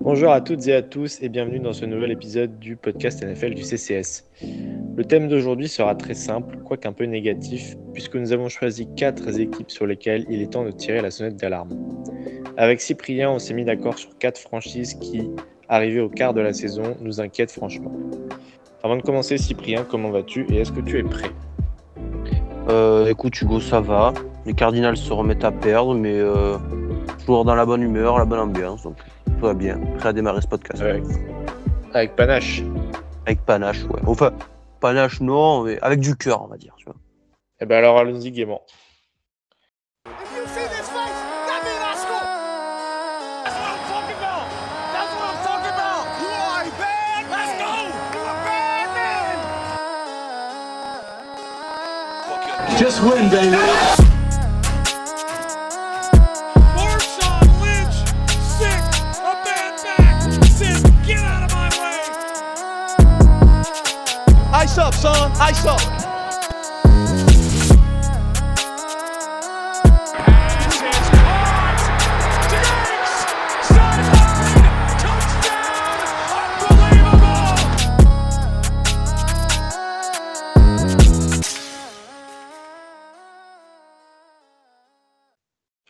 Bonjour à toutes et à tous et bienvenue dans ce nouvel épisode du podcast NFL du CCS. Le thème d'aujourd'hui sera très simple, quoique un peu négatif, puisque nous avons choisi quatre équipes sur lesquelles il est temps de tirer la sonnette d'alarme. Avec Cyprien, on s'est mis d'accord sur quatre franchises qui, arrivées au quart de la saison, nous inquiètent franchement. Avant de commencer, Cyprien, comment vas-tu et est-ce que tu es prêt? Euh, écoute Hugo, ça va. Les Cardinals se remettent à perdre, mais euh, toujours dans la bonne humeur, la bonne ambiance, tout va bien. Prêt à démarrer ce podcast. avec, avec panache Avec panache, ouais. Enfin, panache non, mais avec du cœur, on va dire. Tu vois. Eh ben alors allons-y gaiement.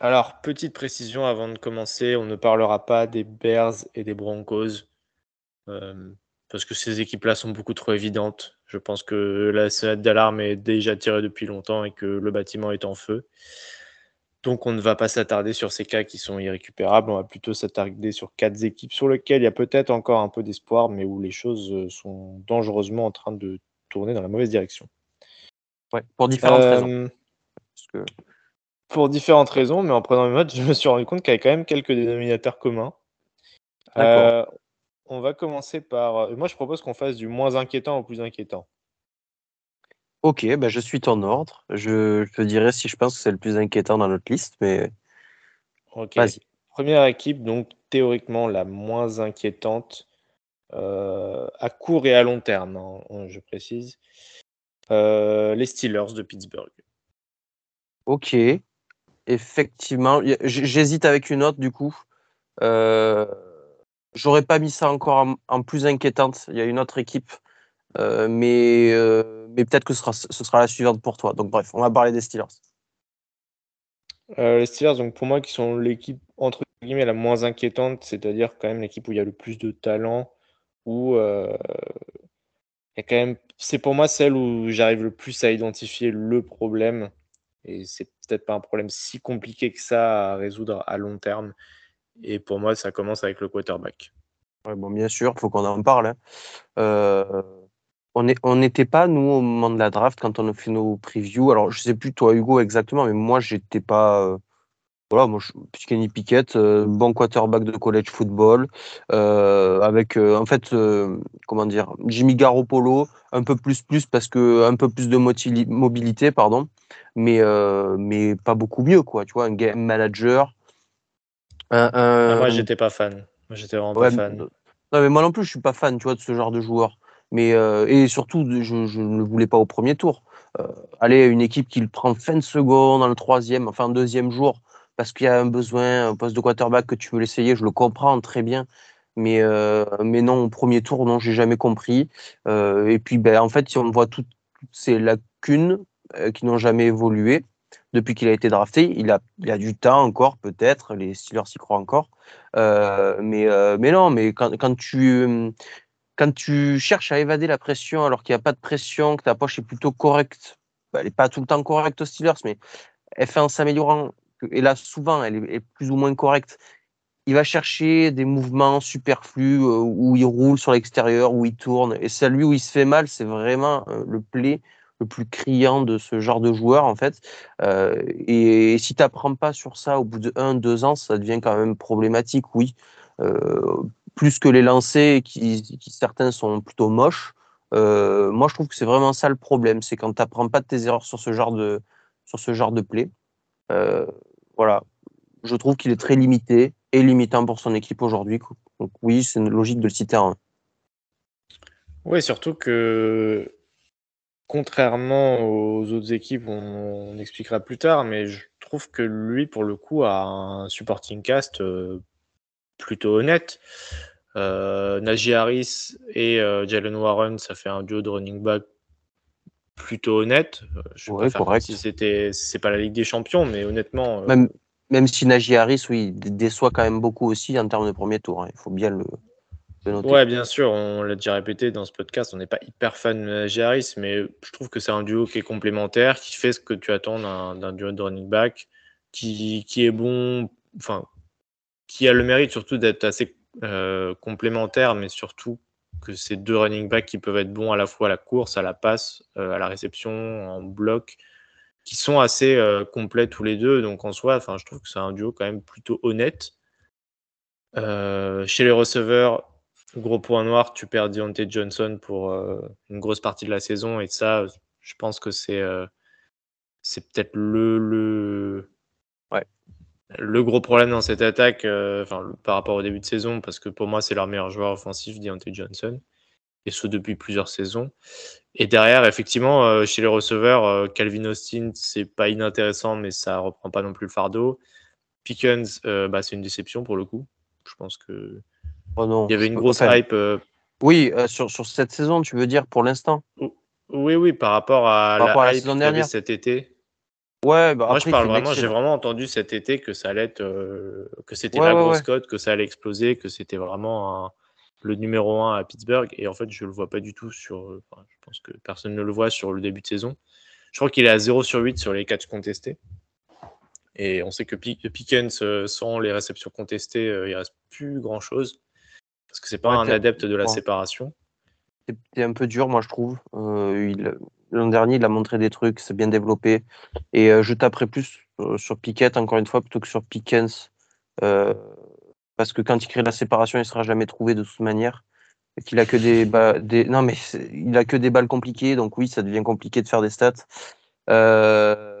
Alors, petite précision avant de commencer, on ne parlera pas des Bears et des Broncos, euh, parce que ces équipes-là sont beaucoup trop évidentes. Je pense que la sonnette d'alarme est déjà tirée depuis longtemps et que le bâtiment est en feu. Donc on ne va pas s'attarder sur ces cas qui sont irrécupérables, on va plutôt s'attarder sur quatre équipes sur lesquelles il y a peut-être encore un peu d'espoir, mais où les choses euh, sont dangereusement en train de tourner dans la mauvaise direction. Ouais, pour différentes Euh, raisons. Parce que, pour différentes raisons, mais en prenant mes notes, je me suis rendu compte qu'il y avait quand même quelques dénominateurs communs. D'accord. Euh, on va commencer par. euh, Moi, je propose qu'on fasse du moins inquiétant au plus inquiétant. ok, ben je suis ton ordre. Je, je te dirai si je pense que c'est le plus inquiétant dans notre liste, mais Ok. vas-y. Première équipe, donc théoriquement la moins inquiétante euh, à court et à long terme, hein, je précise. Euh, les Steelers de Pittsburgh. Ok, effectivement. J'hésite avec une autre, du coup. Euh, J'aurais pas mis ça encore en, plus inquiétante. Il y a une autre équipe, euh, mais, euh, mais peut-être que ce sera, ce sera la suivante pour toi. Donc, bref, on va parler des Steelers. Euh, les Steelers, donc pour moi, qui sont l'équipe entre guillemets la moins inquiétante, c'est-à-dire quand même l'équipe où il y a le plus de talent, où a quand même, c'est pour moi celle où j'arrive le plus à identifier le problème, et c'est peut-être pas un problème si compliqué que ça à résoudre à long terme. Et pour moi, ça commence avec le quarterback. Ouais, bon, bien sûr, il faut qu'on en parle. hein. Euh, on n'était pas, nous, au moment de la draft, quand on a fait nos previews. Alors, je sais plus, toi, Hugo, exactement, mais moi, j'étais pas. euh, voilà, moi, je, Kenny Pickett, euh, bon quarterback de college football, euh, avec, en fait, comment dire, Jimmy Garoppolo, un peu plus, plus, parce que un peu plus de mobilité, pardon, mais, mais pas beaucoup mieux, quoi, tu vois, un game manager. Un, Ah, moi, j'étais pas fan. Moi, j'étais vraiment Ouais, pas fan. mais- non, mais moi non plus, je suis pas fan, tu vois, de ce genre de joueur. Mais euh, et surtout, je, je ne le voulais pas au premier tour. Euh, aller à une équipe qui le prend fin de seconde, dans le troisième, enfin deuxième jour, parce qu'il y a un besoin, un poste de quarterback que tu veux l'essayer, je le comprends très bien. Mais, euh, mais non, au premier tour, non, j'ai jamais compris. Euh, et puis, ben, en fait, si on voit toutes, toutes ces lacunes euh, qui n'ont jamais évolué depuis qu'il a été drafté, il a, il a du temps encore, peut-être, les Steelers y croient encore. Euh, mais, euh, mais non, mais quand, quand tu, quand tu cherches à évader la pression alors qu'il n'y a pas de pression, que ta poche est plutôt correcte, bah, elle n'est pas tout le temps correcte aux Steelers, mais elle fait en s'améliorant, et là souvent elle est, plus ou moins correcte. Il va chercher des mouvements superflus euh, où il roule sur l'extérieur, où il tourne, et celui où il se fait mal, c'est vraiment le play le plus criant de ce genre de joueur en fait. Euh, et, si tu n'apprends pas sur ça au bout de 1, 2 ans, ça devient quand même problématique, oui. Euh, plus que les lancers qui, certains sont plutôt moches. Euh, moi, je trouve que c'est vraiment ça le problème, c'est quand tu n'apprends pas de tes erreurs sur ce genre de, sur ce genre de play. Voilà, je trouve qu'il est très limité et limitant pour son équipe aujourd'hui. Donc oui, c'est logique de le citer en 1. Oui, surtout que contrairement aux autres équipes, on, on expliquera plus tard, mais je trouve que lui, pour le coup, a un supporting cast euh, plutôt honnête. Euh, Najee Harris et euh, Jalen Warren, ça fait un duo de running back plutôt honnête. Euh, Je Ouais, correct. si c'était c'est pas la Ligue des Champions, mais honnêtement, Même, même si Najee Harris, oui, dé- déçoit quand même beaucoup aussi en termes de premier tour. hein. Il faut bien le. Ouais, bien sûr, on l'a déjà répété dans ce podcast, on n'est pas hyper fan de Harris, mais je trouve que c'est un duo qui est complémentaire, qui fait ce que tu attends d'un duo de running back, qui, qui est bon, enfin, qui a le mérite surtout d'être assez euh, complémentaire, mais surtout que c'est deux running backs qui peuvent être bons à la fois à la course, à la passe, euh, à la réception, en bloc, qui sont assez euh, complets tous les deux. Donc en soi, enfin, je trouve que c'est un duo quand même plutôt honnête. Chez les receveurs, gros point noir, tu perds Deontay Johnson pour euh, une grosse partie de la saison. Et ça, je pense que c'est euh, c'est peut-être le, le, Ouais. le gros problème dans cette attaque euh, enfin, par rapport au début de saison, parce que pour moi, c'est leur meilleur joueur offensif, Deontay Johnson. Et ce depuis plusieurs saisons. Et derrière, effectivement, chez les receveurs, Calvin Austin, c'est pas inintéressant, mais ça reprend pas non plus le fardeau. Pickens, bah, c'est une déception pour le coup. Je pense que Oh non, il y avait une grosse enfin, hype. euh, Oui, euh, sur, sur cette saison, tu veux dire pour l'instant Oui, oui, par rapport à Par rapport à la la hype saison dernière. cet été. Ouais, bah Moi, après, je parle vraiment, j'ai vraiment entendu cet été que ça allait être, euh, que c'était Ouais, la ouais, grosse ouais. cote, que ça allait exploser, que c'était vraiment un- le numéro un à Pittsburgh. Et en fait, je le vois pas du tout sur. enfin, je pense que personne ne le voit sur le début de saison. Je crois qu'il est à 0 sur 8 sur les catchs contestés. Et on sait que Pick- Pickens, sans les réceptions contestées, il reste plus grand chose. Parce que c'est pas Ouais, un adepte de la séparation. C'était un peu dur, moi, je trouve. Euh, L'an dernier, il a montré des trucs, c'est bien développé. Et euh, je taperai plus euh, sur Pickett, encore une fois, plutôt que sur Pickens. euh, parce que quand il crée la séparation, il sera jamais trouvé de toute manière. Qu'il a que des. Non, mais c'est- il a que des balles compliquées, donc oui, ça devient compliqué de faire des stats. Euh,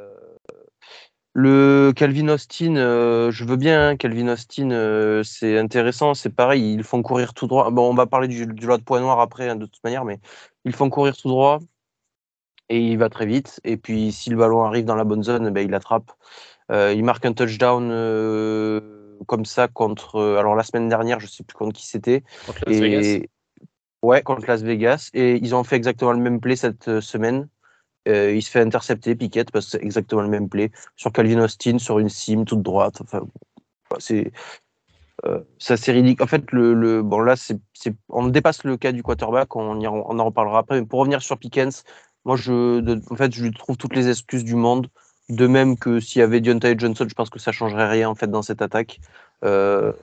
Le Calvin Austin, euh, je veux bien. hein, Calvin Austin, euh, c'est intéressant. C'est pareil, ils font courir tout droit. Bon, on va parler du, du lot de points noirs après, hein, de toute manière, mais ils font courir tout droit et il va très vite. Et puis, si le ballon arrive dans la bonne zone, ben, il attrape. Euh, il marque un touchdown comme ça contre. alors, la semaine dernière, je sais plus contre qui c'était. Contre Las Vegas. Et ouais, contre Las Vegas. Et ils ont fait exactement le même play cette semaine. Euh, il se fait intercepter, Piquette, parce que c'est exactement le même play sur Calvin Austin, sur une sim toute droite. Enfin, bah, c'est euh, c'est ridicule. En fait, le, le bon là, c'est on dépasse le cas du quarterback. On, y on en reparlera après. Mais pour revenir sur Pickens, moi, je, en fait, je lui trouve toutes les excuses du monde. De même que s'il y avait Deontay Johnson, je pense que ça changerait rien en fait dans cette attaque. Euh,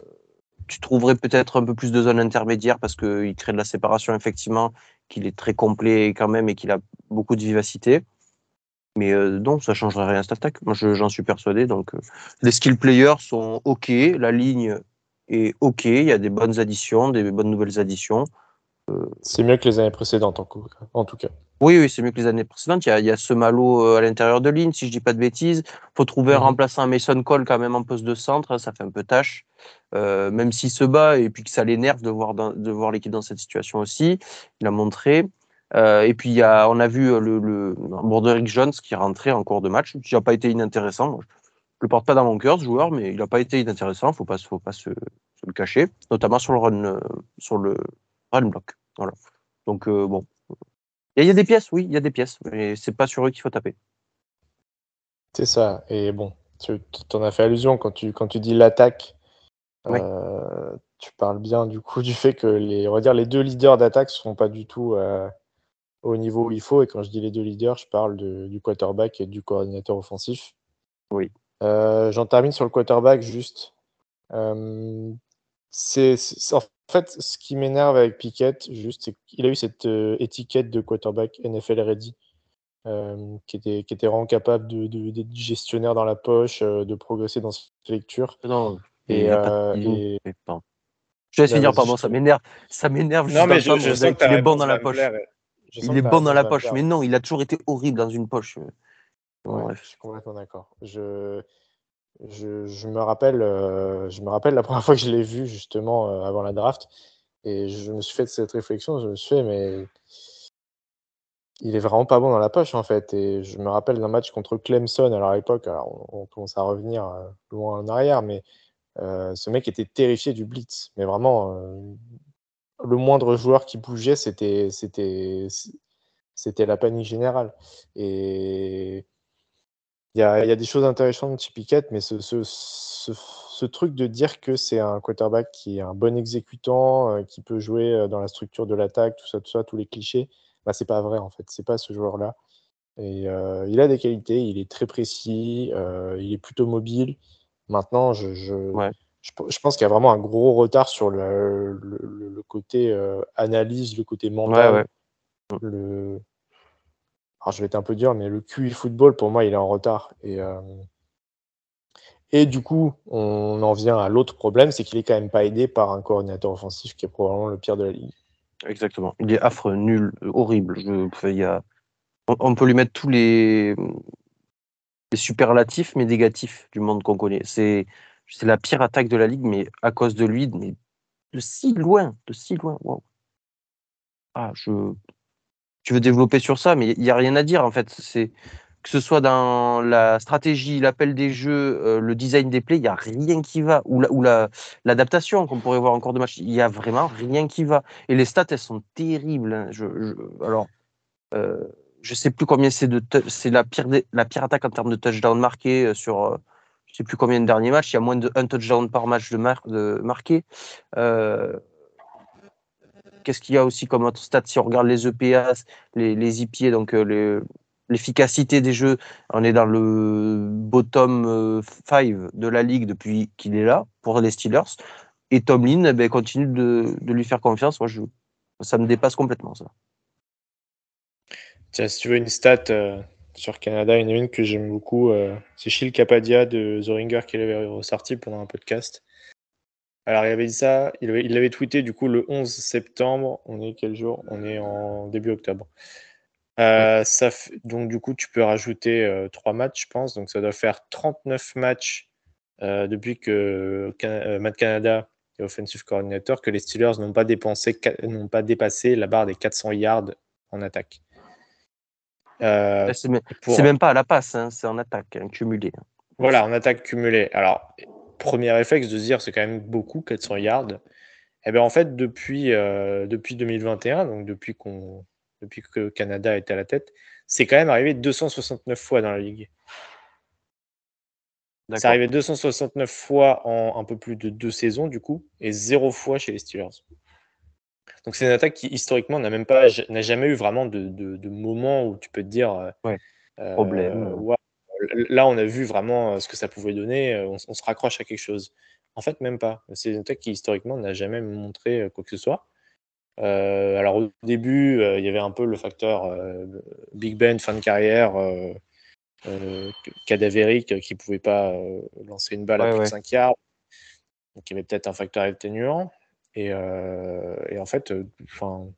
tu trouverais peut-être un peu plus de zones intermédiaires parce qu'il crée de la séparation effectivement, qu'il est très complet quand même et qu'il a beaucoup de vivacité. Mais euh, non, ça changerait rien à cette attaque. Moi, je- j'en suis persuadé. Donc, euh, les skill players sont OK, la ligne est OK, il y a des bonnes additions, des bonnes nouvelles additions. C'est mieux que les années précédentes, en, en tout cas. Oui, oui, c'est mieux que les années précédentes. Il y a, il y a ce malo euh, à l'intérieur de ligne, si je dis pas de bêtises. faut trouver un remplaçant à Mason Cole quand même en poste de centre, hein, ça fait un peu tâche. Euh, même s'il se bat et puis que ça l'énerve de voir, dans- de voir l'équipe dans cette situation aussi. Il a montré. Euh, et puis il y a, on a vu euh, le, le Broderick Jones qui rentré en cours de match, qui n'a pas été inintéressant. Moi, je le porte pas dans mon cœur, ce joueur, mais il n'a pas été inintéressant. Faut pas, faut pas se, se le cacher, notamment sur le run, euh, sur le run block. Voilà. Donc euh, bon, il y, a- il y a des pièces, oui, il y a des pièces, mais c'est pas sur eux qu'il faut taper. C'est ça. Et bon, tu en as fait allusion quand tu, quand tu dis l'attaque. Euh, tu parles bien du coup du fait que les, on va dire, les deux leaders d'attaque ne sont pas du tout euh, au niveau où il faut. Et quand je dis les deux leaders, je parle de- du quarterback et du coordinateur offensif. Oui. Euh, J'en termine sur le quarterback juste. Euh, c'est en fait ce qui m'énerve avec Pickett, juste, c'est qu'il a eu cette euh, étiquette de quarterback NFL ready euh, qui, était, qui était vraiment capable de, de- d'être gestionnaire dans la poche, euh, de progresser dans ses lectures. Non, Et, il pas et-. Je te laisse Non, finir, pardon, ça m'énerve. Ça m'énerve juste Non, mais je, je sens que ta qu'il est bon réponse dans la poche. plaire. Je Il est bon dans la poche, mais non, il a toujours été horrible dans une poche. Bon, Ouais, bref. je suis complètement d'accord. Je, je, je me rappelle, euh, je me rappelle la première fois que je l'ai vu justement euh, avant la draft, et je me suis fait cette réflexion. Je me suis fait, mais il est vraiment pas bon dans la poche en fait. Et je me rappelle d'un match contre Clemson. Alors à l'époque, alors, on, on commence à revenir euh, loin en arrière, mais euh, ce mec était terrifié du blitz. Mais vraiment, le moindre joueur qui bougeait, c'était c'était c'était la panique générale. Et il y a, y a des choses intéressantes chez Pickett, mais ce, ce, ce, truc de dire que c'est un quarterback qui est un bon exécutant, euh, qui peut jouer euh, dans la structure de l'attaque, tout ça, tout ça, tous les clichés, bah, c'est pas vrai en fait. C'est pas ce joueur-là. Et euh, il a des qualités, il est très précis, il est plutôt mobile. Maintenant, je. Je, pe- je pense qu'il y a vraiment un gros retard sur le, le, le- le côté euh, analyse, le côté mental. Ouais, ouais. Le... Alors, je vais être un peu dur, mais le QI football, pour moi, il est en retard. Et, euh, et du coup, on en vient à l'autre problème, c'est qu'il est quand même pas aidé par un coordinateur offensif qui est probablement le pire de la ligue. Exactement. Il est affreux, nul, horrible. Je, enfin, il y a... on, on peut lui mettre tous les, les superlatifs, mais négatifs du monde qu'on connaît. C'est c'est la pire attaque de la ligue, mais à cause de lui, mais de si loin, de si loin. Ah, je. Tu veux développer sur ça, mais il n'y a rien à dire en fait. C'est que ce soit dans la stratégie, l'appel des jeux, euh, le design des plays, il n'y a rien qui va. Ou la- ou la- l'adaptation qu'on pourrait voir encore de match, il n'y a vraiment rien qui va. Et les stats, elles sont terribles. hein. Je, alors, euh, je sais plus combien c'est de. C'est la pire, la pire attaque en termes de touchdown marqué euh, sur. Euh, sais plus combien de derniers matchs. Il y a moins de un touchdown par match de, mar- de marqué. Euh, Qu'est-ce qu'il y a aussi comme autre stat Si on regarde les EPA, les, les donc euh, l'efficacité des jeux, on est dans le bottom 5 de la ligue depuis qu'il est là pour les Steelers. Et Tomlin eh ben, continue de, lui faire confiance. Moi, je, ça me dépasse complètement, ça. Tiens, si tu veux une stat euh, sur Canada, il y en a une que j'aime beaucoup. euh, c'est Shil Kapadia de The Ringer qui l'avait ressorti pendant un podcast. Alors, il avait dit ça, il avait- il l'avait tweeté du coup le 11 septembre. On est quel jour? On est en début octobre. Euh, ça fait- donc, du coup, tu peux rajouter euh, trois matchs, je pense. Donc, ça doit faire 39 matchs euh, depuis que Can- Matt Canada est offensive coordinator que les Steelers n'ont pas, dépensé, n'ont pas dépassé la barre des 400 yards en attaque. Euh, C'est même, pour- c'est même pas à la passe, hein, c'est en attaque, hein, cumulé. Voilà, en attaque cumulée. Alors, premier réflexe de se dire c'est quand même beaucoup, 400 yards. Eh bien, en fait, depuis, euh, depuis 2021, donc depuis, qu'on, depuis que Canada est à la tête, c'est quand même arrivé 269 fois dans la ligue. C'est arrivé 269 fois en un peu plus de deux saisons, du coup, et zéro fois chez les Steelers. Donc, c'est une attaque qui, historiquement, n'a même pas, n'a jamais eu vraiment de, de, de moment où tu peux te dire. euh, Ouais, euh, problème. là, on a vu vraiment euh, ce que ça pouvait donner. On, se raccroche à quelque chose. En fait, même pas. C'est une attaque qui, historiquement, n'a jamais montré quoi que ce soit. Euh, alors, au début, il y avait un peu le facteur Big Ben, fin de carrière, euh, cadavérique, qui ne pouvait pas lancer une balle à plus ouais. de 5 yards. Donc, il y avait peut-être un facteur atténuant. Et, euh, et en fait, euh, enfin,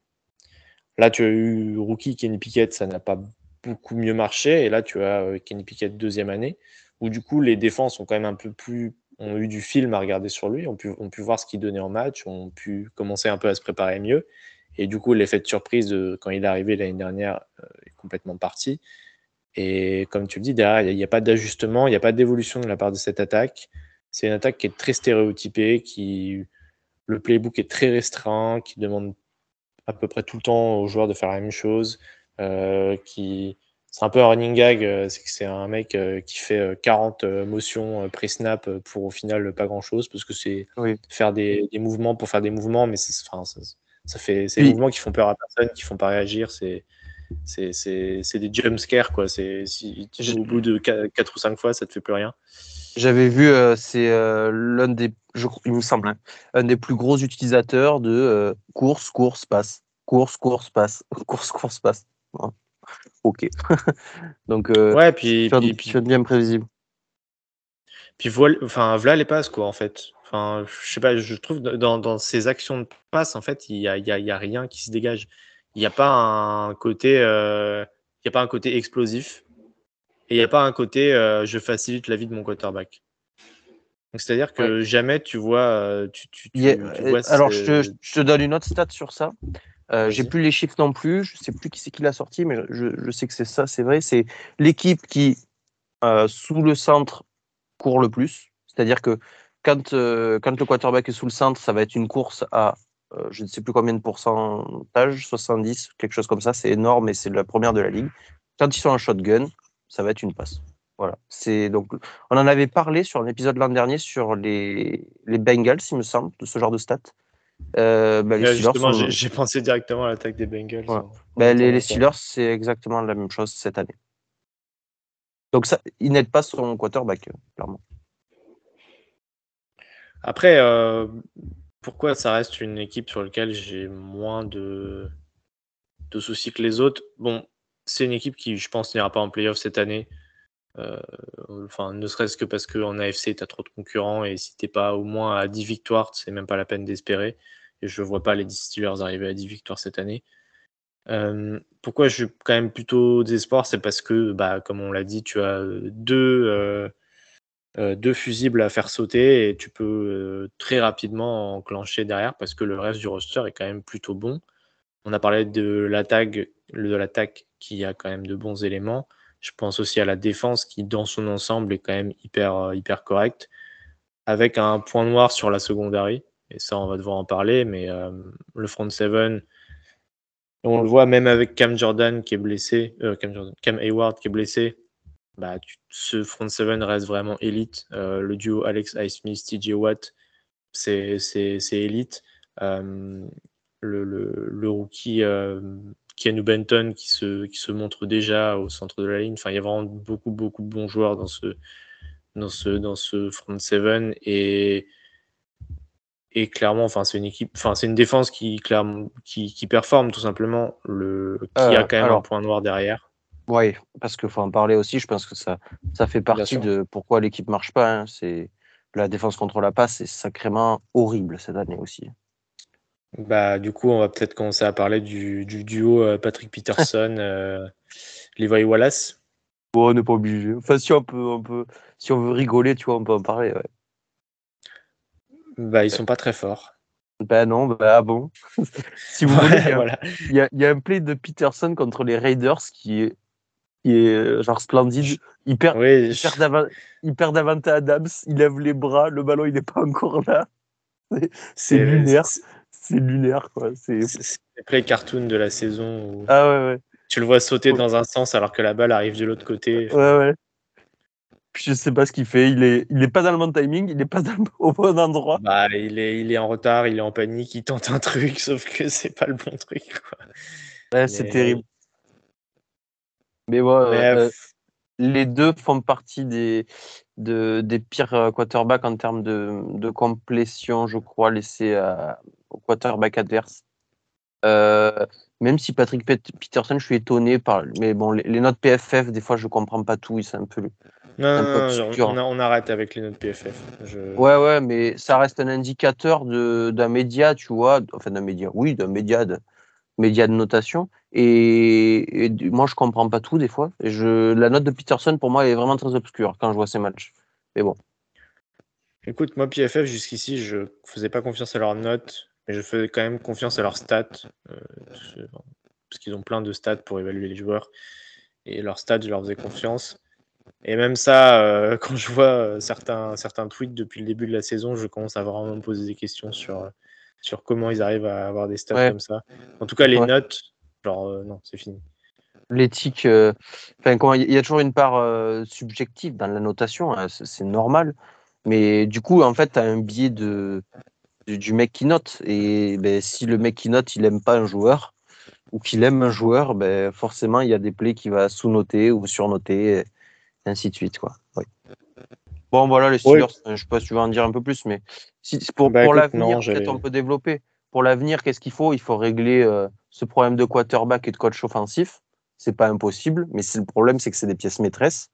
là, tu as eu rookie Kenny Pickett, ça n'a pas beaucoup mieux marché. Et là, tu as euh, Kenny Pickett deuxième année, où du coup, les défenses ont quand même un peu plus, ont eu du film à regarder sur lui, ont pu, ont pu voir ce qu'il donnait en match, ont pu commencer un peu à se préparer mieux. Et du coup, l'effet de surprise quand il est arrivé l'année dernière est complètement parti. Et comme tu le dis, derrière, il n'y a, a pas d'ajustement, il n'y a pas d'évolution de la part de cette attaque. C'est une attaque qui est très stéréotypée, qui le playbook est très restreint, qui demande à peu près tout le temps aux joueurs de faire la même chose, euh, qui c'est un peu un running gag, euh, c'est que c'est un mec euh, qui fait euh, 40 euh, motions pré-snap pour au final pas grand-chose, parce que c'est Oui. faire des, des mouvements pour faire des mouvements, mais c'est, enfin, ça, ça fait c'est Oui. des mouvements qui font peur à personne, qui font pas réagir, c'est c'est, c'est, c'est des jump scares quoi. C'est si au bout de 4 ou 5 fois, ça te fait plus rien. J'avais vu, euh, c'est euh, l'un des, je, il me semble, hein, un des plus gros utilisateurs de euh, course, course, passe, course, course, passe, course, course, passe. Ok. Donc, euh, Ouais, puis, puis, bien prévisible. Puis voilà, enfin, voilà les passes, quoi, en fait. Enfin, je sais pas, je trouve dans, dans ces actions de passe, en fait, il y a, y a- il y a rien qui se dégage. Il n'y a pas un côté, il a pas un côté explosif et il n'y a pas un côté euh, je facilite la vie de mon quarterback. C'est-à-dire que jamais tu vois, tu, tu, tu- Il y a- tu vois alors, je te, je te donne une autre stat sur ça. Euh, J'ai plus les chiffres non plus. Je sais plus qui c'est qui l'a sorti, mais je, je sais que c'est ça, c'est vrai. C'est l'équipe qui, euh, sous le centre, court le plus. C'est-à-dire que quand, euh, quand le quarterback est sous le centre, ça va être une course à je ne sais plus combien de pourcentage, 70, quelque chose comme ça. C'est énorme et c'est la première de la ligue. Quand ils sont en shotgun, ça va être une passe. Voilà. C'est donc on en avait parlé sur un épisode l'an dernier sur les, les Bengals, il me semble, de ce genre de stats. Euh, bah, les justement, sont- j'ai pensé directement à l'attaque des Bengals. Ouais. en- bah, les, les. Steelers, c'est exactement la même chose cette année. Donc ça, il n'aide pas son quarterback, euh, clairement. Après, euh, pourquoi ça reste une équipe sur laquelle j'ai moins de, de soucis que les autres? Bon, c'est une équipe qui, je pense, n'ira pas en playoff cette année. Euh, ne serait-ce que parce qu'en AFC, tu as trop de concurrents et si t'es pas au moins à 10 victoires, c'est même pas la peine d'espérer. Et je vois pas les Steelers arriver à 10 victoires cette année. Euh, pourquoi je suis quand même plutôt d'espoir C'est parce que, bah, comme on l'a dit, tu as deux, euh, deux fusibles à faire sauter et tu peux très rapidement enclencher derrière parce que le reste du roster est quand même plutôt bon. On a parlé de l'attaque, de l'attaque qui a quand même de bons éléments. Je pense aussi à la défense qui, dans son ensemble, est quand même hyper, euh, hyper correcte. Avec un point noir sur la secondary. Et ça, on va devoir en parler. Mais euh, le front seven, on le voit même avec Cam Jordan qui est blessé, euh, Cam, Hayward qui est blessé. Bah, ce front seven reste vraiment élite. Le duo Alex Highsmith, TJ Watt, c'est élite. Euh, le, le, le rookie euh, Keanu Benton qui se, qui se montre déjà au centre de la ligne. Enfin, il y a vraiment beaucoup, beaucoup de bons joueurs dans ce, dans ce, dans ce front seven. Et, et clairement, enfin, c'est une équipe, enfin, c'est une défense qui, clairement, qui, qui performe tout simplement, le, qui Euh, a quand même un point noir derrière. Oui, parce qu'il faut en parler aussi. Je pense que ça, ça fait partie de pourquoi l'équipe marche pas. hein. C'est la défense contre la passe, c'est sacrément horrible cette année aussi. Bah, du coup, on va peut-être commencer à parler du, du duo euh, Patrick Peterson, euh, Levi Wallace. Bon, on n'est pas obligé. Enfin, si on peut, on peut, si on veut rigoler, tu vois, on peut en parler. ouais. Bah, ils sont pas très forts. Ben non, ben ah bon? si vous voulez, il y a- voilà. il y, a, il y a un play de Peterson contre les Raiders qui est, qui est euh, genre splendide. Il perd, Oui, il perd, il Adams, il lève les bras, le ballon il n'est pas encore là. C'est lunaire. Lunaire, quoi. C'est... C'est c'est les play cartoon de la saison où Ah ouais, ouais. tu le vois sauter dans un sens alors que la balle arrive de l'autre côté. Ouais, ouais. Puis je sais pas ce qu'il fait. Il est, il est pas dans le bon timing, il est pas dans le- au bon endroit. Bah, il est, il est en retard, il est en panique, il tente un truc, sauf que c'est pas le bon truc. Quoi. Ouais, c'est terrible. Mais ouais, Mais, euh, les deux font partie des, de, des pires euh, quarterbacks en termes de, de complétion, je crois, laissés à- au quarterback adverse. Euh, même si Patrick Pet- Peterson, je suis étonné par. Mais bon, les, les notes PFF, des fois, je comprends pas tout. C'est un peu. non, un non, peu non, obscur. on, arrête avec les notes PFF. Je- Ouais, ouais, mais ça reste un indicateur d'un média, tu vois. Enfin, d'un média, oui, d'un média de, média de notation. Et, moi, je comprends pas tout des fois. Et je, la note de Peterson, pour moi, est vraiment très obscure quand je vois ces matchs. Mais bon. Écoute, moi, PFF, jusqu'ici, je faisais pas confiance à leurs notes, mais je faisais quand même confiance à leurs stats. euh, parce- qu'ils ont plein de stats pour évaluer les joueurs. Et leurs stats, je leur faisais confiance. Et même ça, euh, quand je vois euh, certains, certains tweets depuis le début de la saison, je commence à vraiment me poser des questions sur, sur comment ils arrivent à avoir des stats Ouais. comme ça. En tout cas, les Ouais. notes, genre, euh, non, c'est fini. L'éthique, euh, enfin, il y a toujours une part euh, subjective dans la notation, hein, c'est normal. Mais du coup, en fait, tu as un biais de, du, du mec qui note. Et ben, si le mec qui note, il aime pas un joueur, ou qu'il aime un joueur, ben, forcément, il y a des plays qui va sous-noter ou surnoter, et ainsi de suite. Quoi. Oui. Bon, voilà, les. Steelers, je sais pas si tu veux en dire un peu plus, mais si, pour, Bah, pour l'avenir, peut-être on peut développer. Pour l'avenir, qu'est-ce qu'il faut? Il faut régler euh, ce problème de quarterback et de coach offensif. C'est pas impossible, mais le problème, c'est que c'est des pièces maîtresses.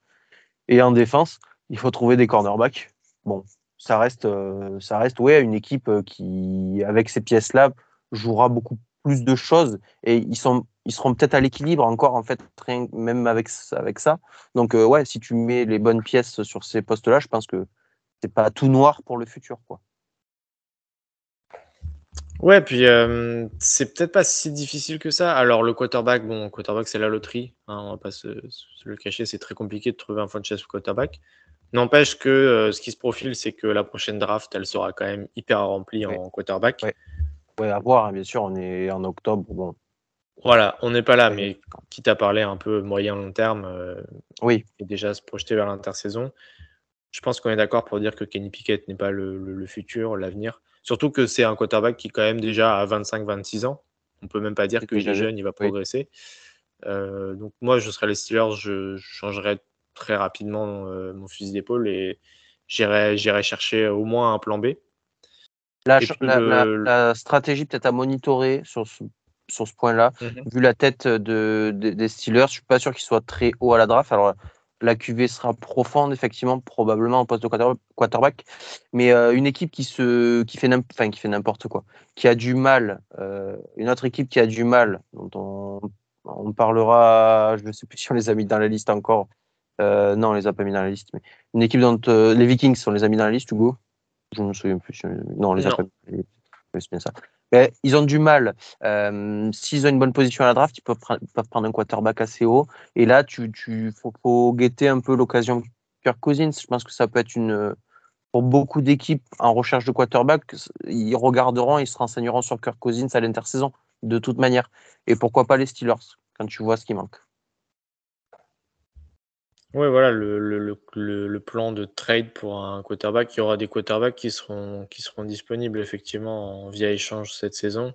Et en défense, il faut trouver des cornerbacks. Bon, ça reste, euh, ça reste, ouais, une équipe euh, qui, avec ces pièces-là, jouera beaucoup plus de choses et ils sont, ils seront peut-être à l'équilibre encore en fait, même avec avec ça. Donc euh, ouais, si tu mets les bonnes pièces sur ces postes-là, je pense que c'est pas tout noir pour le futur, quoi. Ouais, puis euh, c'est peut-être pas si difficile que ça. Alors, le quarterback, bon, quarterback, c'est la loterie. Hein, on va pas se, se le cacher, c'est très compliqué de trouver un franchise quarterback. N'empêche que euh, ce qui se profile, c'est que la prochaine draft, elle sera quand même hyper remplie Ouais. en quarterback. Ouais. Ouais, à voir, hein, bien sûr, on est en octobre. Bon, Voilà, on n'est pas là, mais quitte à parler un peu moyen-long terme euh, oui, et déjà se projeter vers l'intersaison, je pense qu'on est d'accord pour dire que Kenny Pickett n'est pas le, le- le futur, l'avenir. Surtout que c'est un quarterback qui, quand même, déjà à 25-26 ans. On peut même pas dire qu'il est jeune, il va oui. progresser. Euh, donc, moi, je serais les Steelers, je, je changerais très rapidement euh, mon fusil d'épaule et j'irais j'irais chercher au moins un plan B. la, la, stratégie peut-être à monitorer sur ce, sur ce point-là, vu la tête de, de- des Steelers, je suis pas sûr qu'il soit très haut à la draft. Alors, la QV sera profonde, effectivement, probablement en poste de quarter- quarterback. Mais euh, une équipe qui, se, qui, fait n'importe quoi, qui a du mal, euh, une autre équipe qui a du mal, dont on, on parlera, je ne sais plus si on les a mis dans la liste encore. Euh, non, on les a pas mis dans la liste. Mais une équipe dont les Vikings, on les a mis dans la liste, Hugo? Je ne me souviens plus. si on les a mis. Non, on les a Non. pas mis. C'est bien ça. Mais ils ont du mal. Euh, S'ils ont une bonne position à la draft, ils peuvent, pre- ils peuvent prendre un quarterback assez haut. Et là, tu, tu faut, faut guetter un peu l'occasion Kirk Cousins. Je pense que ça peut être une pour beaucoup d'équipes en recherche de quarterback, ils regarderont, ils se renseigneront sur Kirk Cousins à l'intersaison de toute manière. Et pourquoi pas les Steelers quand tu vois ce qui manque. Ouais, voilà, le, le, le, plan de trade pour un quarterback, il y aura des quarterbacks qui seront, qui seront disponibles effectivement en via échange cette saison.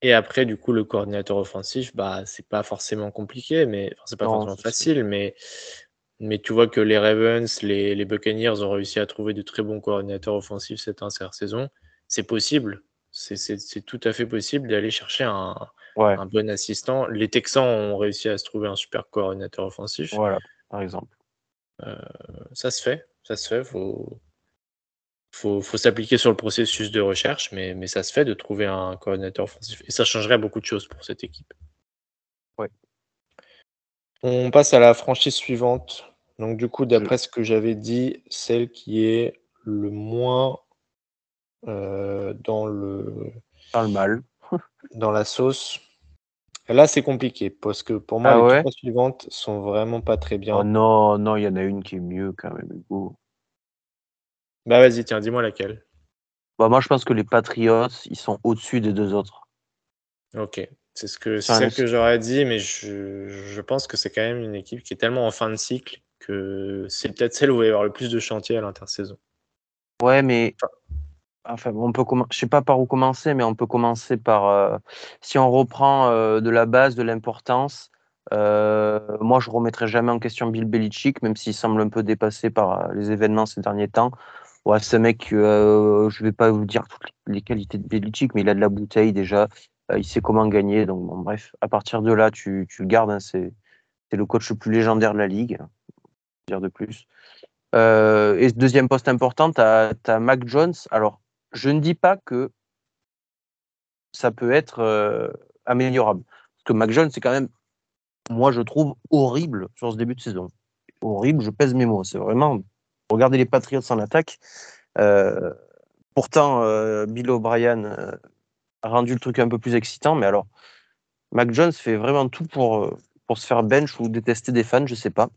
Et après, du coup, le coordinateur offensif, bah, c'est pas forcément compliqué, mais enfin, c'est pas Non, forcément facile, mais, mais tu vois que les Ravens, les, les Buccaneers ont réussi à trouver de très bons coordinateurs offensifs cette intersaison. C'est possible, c'est tout à fait possible d'aller chercher un, Ouais, un bon assistant. Les Texans ont réussi à se trouver un super coordinateur offensif. voilà, par exemple. Ça se fait, ça se fait. Faut, faut, faut s'appliquer sur le processus de recherche, mais, mais ça se fait de trouver un coordinateur offensif. Et ça changerait beaucoup de choses pour cette équipe. Ouais. On passe à la franchise suivante. Donc, du coup, d'après ce que j'avais dit, celle qui est le moins euh, dans, le, Dans le mal. dans la sauce. Là, c'est compliqué parce que pour moi, Ah les ouais? trois suivantes sont vraiment pas très bien. Oh non, non, il y en a une qui est mieux quand même, Hugo. Bah, vas-y, tiens, dis-moi laquelle. Bah, moi, je pense que les Patriots, ils sont au-dessus des deux autres. Ok, c'est ce que c'est Enfin, celle le- que j'aurais dit, mais je, je pense que c'est quand même une équipe qui est tellement en fin de cycle que c'est peut-être celle où il va y avoir le plus de chantier à l'intersaison. Ouais, mais enfin, on peut je sais pas par où commencer, mais on peut commencer par euh, si on reprend euh, de la base, de l'importance. euh, moi, je remettrai jamais en question Bill Belichick, même s'il semble un peu dépassé par les événements ces derniers temps. Ouais, ce mec, je vais pas vous dire toutes les qualités de Belichick, mais il a de la bouteille déjà. Il sait comment gagner. Donc, bref, à partir de là, tu, tu le gardes. hein, c'est le coach le plus légendaire de la ligue. Dire de plus. Et deuxième poste important, tu as, Mac Jones. Alors, je ne dis pas que ça peut être euh, améliorable. Parce que Mac Jones, c'est quand même, moi, je trouve horrible sur ce début de saison. Horrible, je pèse mes mots. C'est vraiment. Regardez les Patriots en attaque. Euh, pourtant, euh, Bill O'Brien a rendu le truc un peu plus excitant. Mais alors, Mac Jones fait vraiment tout pour, pour se faire bench ou détester des fans, je sais pas.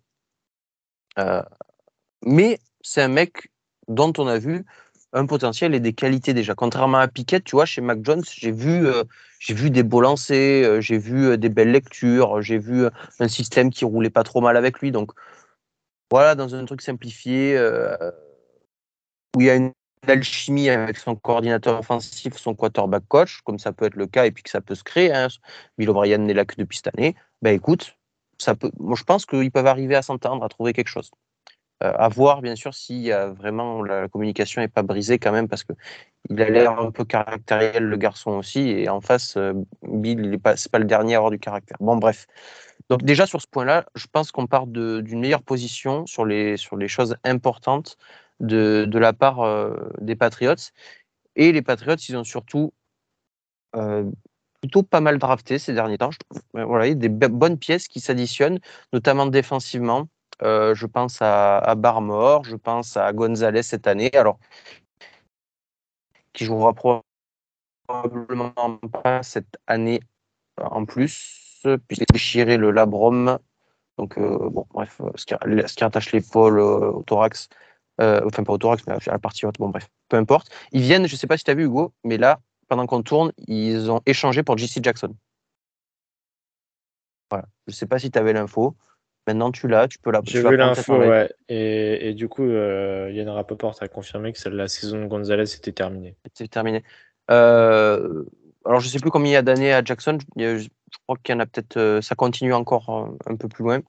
Mais c'est un mec dont on a vu un potentiel et des qualités déjà. Contrairement à Piquet, tu vois, chez Mac Jones, j'ai vu, euh, vu des beaux lancers, euh, j'ai vu euh, des belles lectures, j'ai vu un système qui roulait pas trop mal avec lui. Donc voilà, dans un truc simplifié où il y a une alchimie avec son coordinateur offensif, son quarterback coach, comme ça peut être le cas et puis que ça peut se créer. Hein. Bill O'Brien n'est là que depuis cette année. Ben écoute, ça peut. Je pense qu'ils peuvent arriver à s'entendre, à trouver quelque chose. Euh, à voir, bien sûr, si vraiment la, communication n'est pas brisée quand même, parce que il a l'air un peu caractériel, le garçon aussi, et en face, euh, Bill, il n'est pas, le dernier à avoir du caractère. Bon, bref. Donc déjà sur ce point-là, je pense qu'on part d'une meilleure position sur les, sur les choses importantes de, de la part euh, des Patriots. Et les Patriots, ils ont surtout plutôt pas mal drafté ces derniers temps. Voilà, il y a des bonnes pièces qui s'additionnent, notamment défensivement. Euh, je pense à, Barmore, je pense à Gonzalez cette année, alors qui jouera probablement pas cette année en plus, puisqu'il déchiré le labrum. Donc, euh, bon, bref, euh, ce qui, ce qui attache l'épaule au thorax, enfin pas au thorax, mais à la partie haute, bon, bref, peu importe. Ils viennent, je sais pas si tu as vu Hugo, mais là, pendant qu'on tourne, ils ont échangé pour JC Jackson. Voilà, je sais pas si tu avais l'info. Maintenant, tu l'as, tu peux la J'ai vu l'info, ouais. Et, et du coup, euh, Yann Rapoport a confirmé que celle- la saison de Gonzalez était terminée. C'est terminé. Euh, alors, je sais plus combien il y a d'années à Jackson. Je crois qu'il y en a peut-être. euh, ça continue encore un peu plus loin.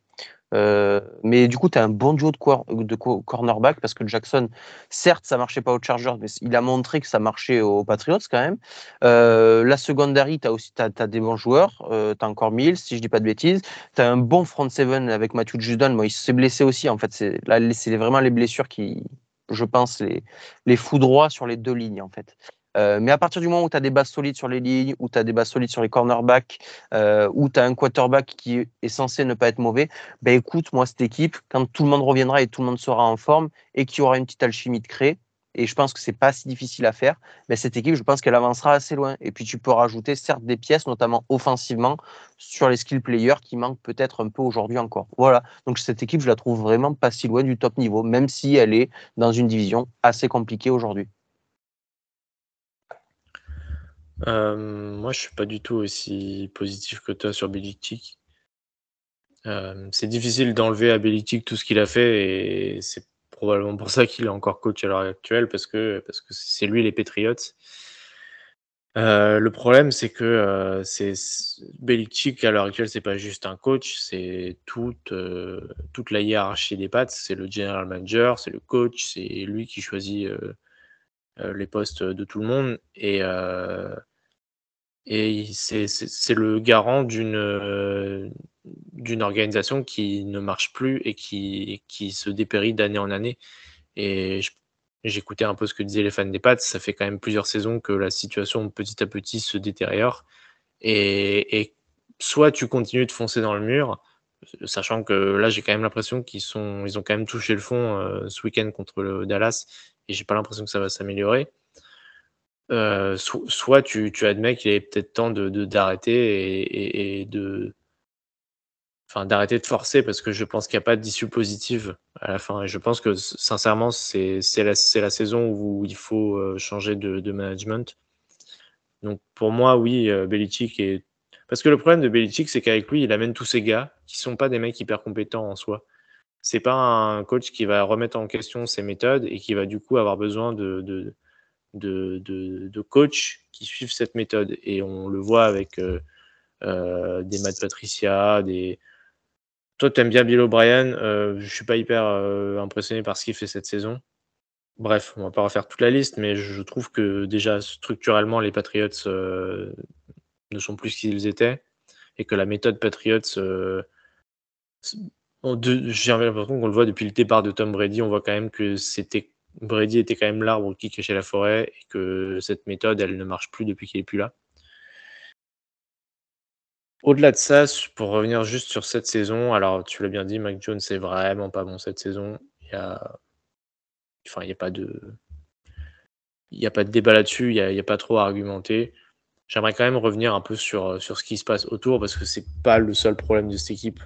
Euh, mais du coup, tu as un bon duo de, cor- de co- cornerback parce que Jackson, certes, ça marchait pas aux Chargers, mais il a montré que ça marchait aux Patriots quand même. Euh, la secondary, tu as des bons joueurs. Euh, tu as encore Mills, si je dis pas de bêtises. Tu as un bon front seven avec Matthew Judon. Bon, il s'est blessé aussi. En fait, là, c'est vraiment les blessures qui, je pense, les, les foudroient sur les deux lignes en fait. Euh, mais à partir du moment où tu as des bases solides sur les lignes, où tu as des bases solides sur les cornerbacks, euh, où tu as un quarterback qui est censé ne pas être mauvais, ben écoute, moi, cette équipe, quand tout le monde reviendra et tout le monde sera en forme et qu'il y aura une petite alchimie de créer, et je pense que c'est pas si difficile à faire, ben cette équipe, je pense qu'elle avancera assez loin. Et puis tu peux rajouter certes des pièces, notamment offensivement, sur les skill players qui manquent peut-être un peu aujourd'hui encore. Voilà. Donc cette équipe, je la trouve vraiment pas si loin du top niveau, même si elle est dans une division assez compliquée aujourd'hui. Moi, je suis pas du tout aussi positif que toi sur Belichick. C'est difficile d'enlever à Belichick tout ce qu'il a fait et c'est probablement pour ça qu'il est encore coach à l'heure actuelle parce que parce que c'est lui les Patriots. Le problème, c'est que euh, c'est Belichick à l'heure actuelle, c'est pas juste un coach, c'est toute toute la hiérarchie des pattes. C'est le general manager, c'est le coach, c'est lui qui choisit les postes de tout le monde et et c'est le garant d'une euh, d'une organisation qui ne marche plus et qui qui se dépérit d'année en année. Et j'écoutais un peu ce que disaient les fans des Pats. Ça fait quand même plusieurs saisons que la situation petit à petit se détériore. Et, et soit tu continues de foncer dans le mur, sachant que là j'ai quand même l'impression qu'ils ils ont quand même touché le fond euh, ce week-end contre le Dallas, et j'ai pas l'impression que ça va s'améliorer. Euh, so- soit tu, tu admets qu'il est peut-être temps de d'arrêter et, de enfin d'arrêter de forcer parce que je pense qu'il n'y a pas d'issue positive à la fin. Et je pense que sincèrement c'est la, la saison où il faut euh, changer de, management. Donc pour moi oui euh, Belichick est parce que le problème de Belichick c'est qu'avec lui il amène tous ces gars qui sont pas des mecs hyper compétents en soi. C'est pas un coach qui va remettre en question ses méthodes et qui va du coup avoir besoin de, de, de, coachs qui suivent cette méthode. Et on le voit avec euh, euh, des Matt Patricia, des. Toi, tu aimes bien Bill O'Brien. Euh, je suis pas hyper euh, impressionné par ce qu'il fait cette saison. Bref, on va pas refaire toute la liste, mais je trouve que déjà structurellement, les Patriots ne sont plus ce qu'ils étaient et que la méthode Patriots, j'ai l'impression qu'on le voit depuis le départ de Tom Brady, on voit quand même que c'était Brady était quand même l'arbre qui cachait la forêt et que cette méthode, elle ne marche plus depuis qu'il est plus là. Au-delà de ça, pour revenir juste sur cette saison, alors tu l'as bien dit, Mac Jones c'est vraiment pas bon cette saison. Il y a, pas de, il pas de débat là-dessus. Il y a, pas trop à argumenter. J'aimerais quand même revenir un peu sur ce qui se passe autour parce que c'est pas le seul problème de cette équipe.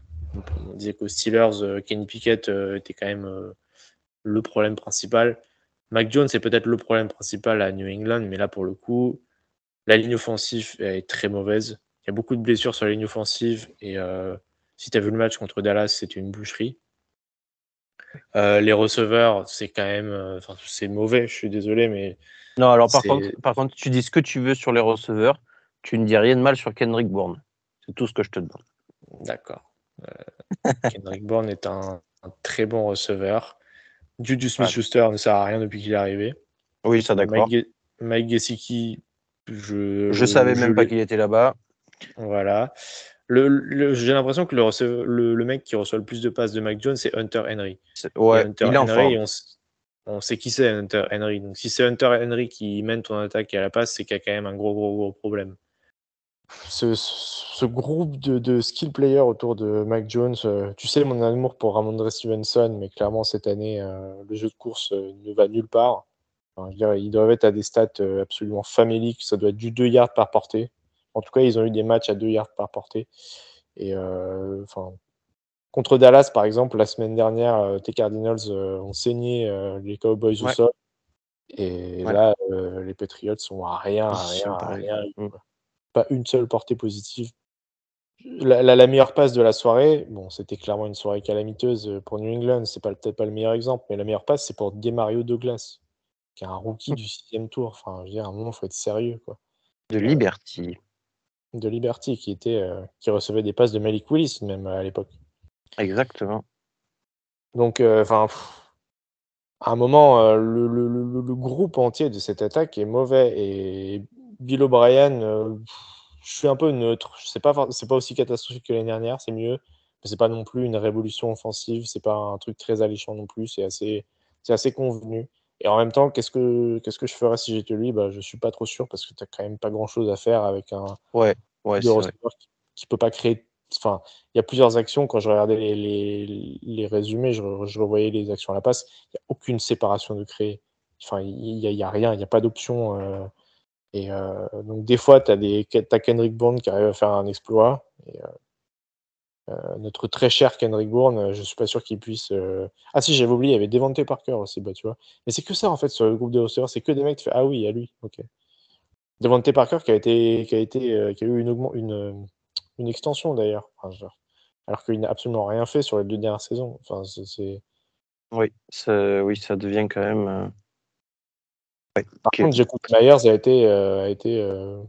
On disait qu'aux Steelers, euh, Kenny Pickett euh, était quand même euh, le problème principal. Mac Jones c'est peut-être le problème principal à New England, mais là pour le coup, la ligne offensive est très mauvaise. Il y a beaucoup de blessures sur la ligne offensive et euh, si tu as vu le match contre Dallas, c'était une boucherie. Euh, les receveurs, c'est quand même, euh, enfin, c'est mauvais. Je suis désolé, mais Non, alors par contre, par contre, tu dis ce que tu veux sur les receveurs, tu ne dis rien de mal sur Kendrick Bourne. C'est tout ce que je te demande. d'accord. Euh, Kendrick Bourne est un, un très bon receveur. Juju Smith-Schuster ne sert à rien depuis qu'il est arrivé. Oui, ça d'accord. Mike, Mike Gesicki, je, Je savais même pas qu'il était là-bas. Voilà. Le, le- J'ai l'impression que le, mec qui reçoit le plus de passes de Mac Jones, c'est Hunter Henry. C'est- Ouais, Hunter il est en Henry, forme. on, on sait qui c'est Hunter Henry. Donc si c'est Hunter Henry qui mène ton attaque à la passe, c'est qu'il y a quand même un gros gros gros problème. Ce, ce groupe de, de skill players autour de Mac Jones, euh, tu sais mon amour pour Ramondre Stevenson, mais clairement cette année, euh, le jeu de course euh, ne va nulle part. Enfin, je ils doivent être à des stats absolument faméliques. Ça doit être du 2 yards par portée. En tout cas, ils ont eu des matchs à 2 yards par portée. Et enfin, contre Dallas, par exemple, la semaine dernière, tes Cardinals ont saigné les Cowboys au sol. Et Ouais. là, les Patriots sont à rien, à rien, à rien. Mm. Pas une seule portée positive. La, la- la meilleure passe de la soirée, bon, c'était clairement une soirée calamiteuse euh, pour New England, c'est pas, peut-être pas le meilleur exemple, mais la meilleure passe, c'est pour Demario Douglas, qui est un rookie Mm. du sixième tour. Enfin, je veux dire, à un moment, il faut être sérieux, quoi. De Liberty. De Liberty, qui était, euh, qui recevait des passes de Malik Willis, même à l'époque. Exactement. Donc, euh, enfin, à un moment, euh, le, le- le- le groupe entier de cette attaque est mauvais. Et Bill O'Brien, euh, je suis un peu neutre. Sais pas, c'est pas aussi catastrophique que l'année dernière, c'est mieux. Mais c'est pas non plus une révolution offensive. C'est pas un truc très alléchant non plus. C'est assez, c'est assez convenu. Et en même temps, qu'est-ce que, qu'est-ce que je ferais si j'étais lui? Bah, Je suis pas trop sûr parce que tu quand même pas grand chose à faire avec un, Ouais, ouais, de c'est vrai. receveur qui, qui peut pas créer. Enfin, il y a plusieurs actions. Quand je regardais les, les, les résumés, je, je revoyais les actions à la passe. Il n'y a aucune séparation de créer. Enfin, il n'y a, a rien. Il n'y a pas d'option. euh, et euh, donc, des fois, tu as, t'as Kendrick Bourne qui arrive à faire un exploit. Euh, euh, notre très cher Kendrick Bourne, je suis pas sûr qu'il puisse. Ah, si, j'avais oublié, il y avait Devante Parker aussi, bah, tu vois. Mais c'est que ça, en fait, sur le groupe de receveurs. C'est que des mecs qui font Ah oui, a lui. Ok. Devante Parker qui a été, qui a été, qui a eu une, une, une extension d'ailleurs, alors qu'il n'a absolument rien fait sur les deux dernières saisons. Enfin, c'est- Oui, oui, ça devient quand même. Ouais, Par contre, Jacob Myers a été, euh, a été, euh,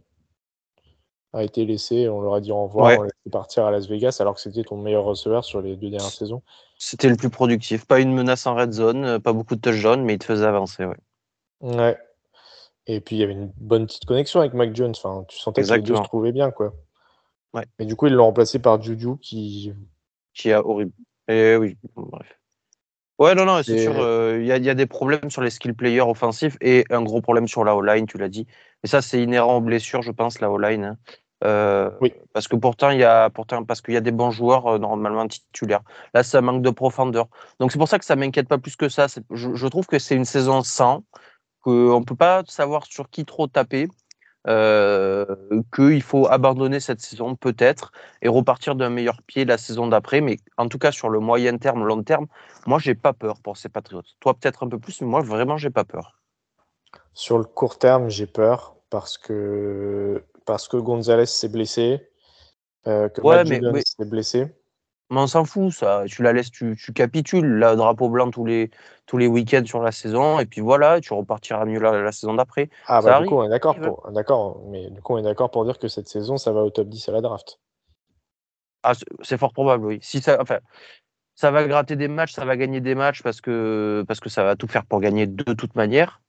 a été laissé. On leur a dit au revoir, Ouais. on l'a laissé partir à Las Vegas, alors que c'était ton meilleur receveur sur les deux dernières saisons. C'était le plus productif. Pas une menace en red zone, euh, pas beaucoup de touchdowns, mais il te faisait avancer. Ouais. Ouais. Et puis il y avait une bonne petite connexion avec Mac Jones. Enfin, tu sentais que les deux se trouvaient bien, quoi. Ouais. Et du coup, ils l'ont remplacé par Juju, qui Qui est horrible. Et oui, bon, bref. Ouais, non, non, c'est sûr. euh, Il y, a, il y a des problèmes sur les skill players offensifs et un gros problème sur la O-line, tu l'as dit. Et ça, c'est inhérent aux blessures, je pense, la O-line. hein. Euh, Oui. Parce que pourtant, il y a, pourtant, parce qu'il y a des bons joueurs euh, normalement titulaires. Là, ça manque de profondeur. Donc, c'est pour ça que ça m'inquiète pas plus que ça. Je, je trouve que c'est une saison sans, qu'on ne peut pas savoir sur qui trop taper. Euh, qu'il faut abandonner cette saison peut-être et repartir d'un meilleur pied la saison d'après. Mais en tout cas, sur le moyen terme, long terme, moi, j'ai pas peur pour ces Patriots. Toi, peut-être un peu plus, mais moi, vraiment, j'ai pas peur. Sur le court terme, j'ai peur parce que, parce que Gonzalez s'est blessé, euh, que Ouais, Matt mais- Judon mais- s'est blessé. Mais on s'en fout, ça. Tu la laisses, tu, tu capitules, là, drapeau blanc tous les, tous les week-ends sur la saison, et puis voilà, tu repartiras mieux la, la saison d'après. Ah Ça bah du coup on est d'accord pour d'accord mais du coup on est d'accord pour dire que cette saison ça va au top 10 à la draft. Ah, c'est- fort probable, oui. Si ça, enfin, ça va gratter des matchs, ça va gagner des matchs parce que, parce que ça va tout faire pour gagner de toute manière.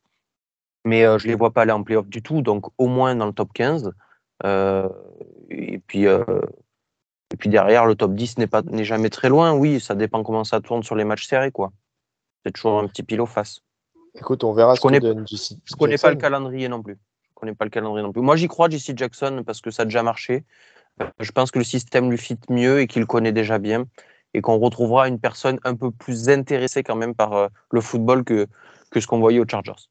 Mais euh, je les vois pas aller en playoff du tout, donc au moins dans le top 15. Euh, et puis, euh, et puis derrière, le top 10 n'est pas n'est jamais très loin. Oui, ça dépend comment ça tourne sur les matchs serrés, quoi. C'est toujours un petit pile aux faces. Écoute, on verra Je ce connais que donne JC Je connais pas le calendrier non plus. Je connais pas le calendrier non plus. Moi, j'y crois, JC Jackson, parce que ça a déjà marché. Euh, Je pense que le système lui fit mieux et qu'il connaît déjà bien. Et qu'on retrouvera une personne un peu plus intéressée quand même par euh, le football que, que ce qu'on voyait aux Chargers.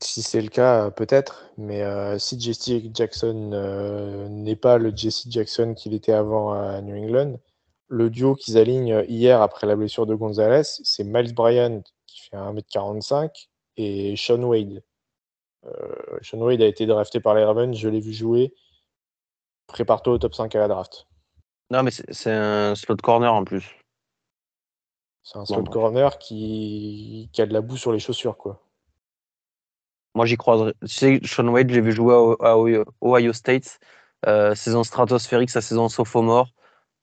Si c'est le cas, euh, peut-être, mais euh, si JC Jackson euh, n'est pas le JC Jackson qu'il était avant à New England, le duo qu'ils alignent hier après la blessure de Gonzalez, c'est Miles Bryant qui fait 1m45 et Sean Wade. Euh, Sean Wade a été drafté par les Ravens, je l'ai vu jouer. Prépare-toi au top 5 à la draft. Non, mais c'est un slot corner en plus. C'est un slot corner qui... qui a de la boue sur les chaussures, quoi. Moi, j'y crois. Tu sais, Sean Wade, j'ai vu jouer à, Ohio State, euh, saison stratosphérique, sa saison sophomore.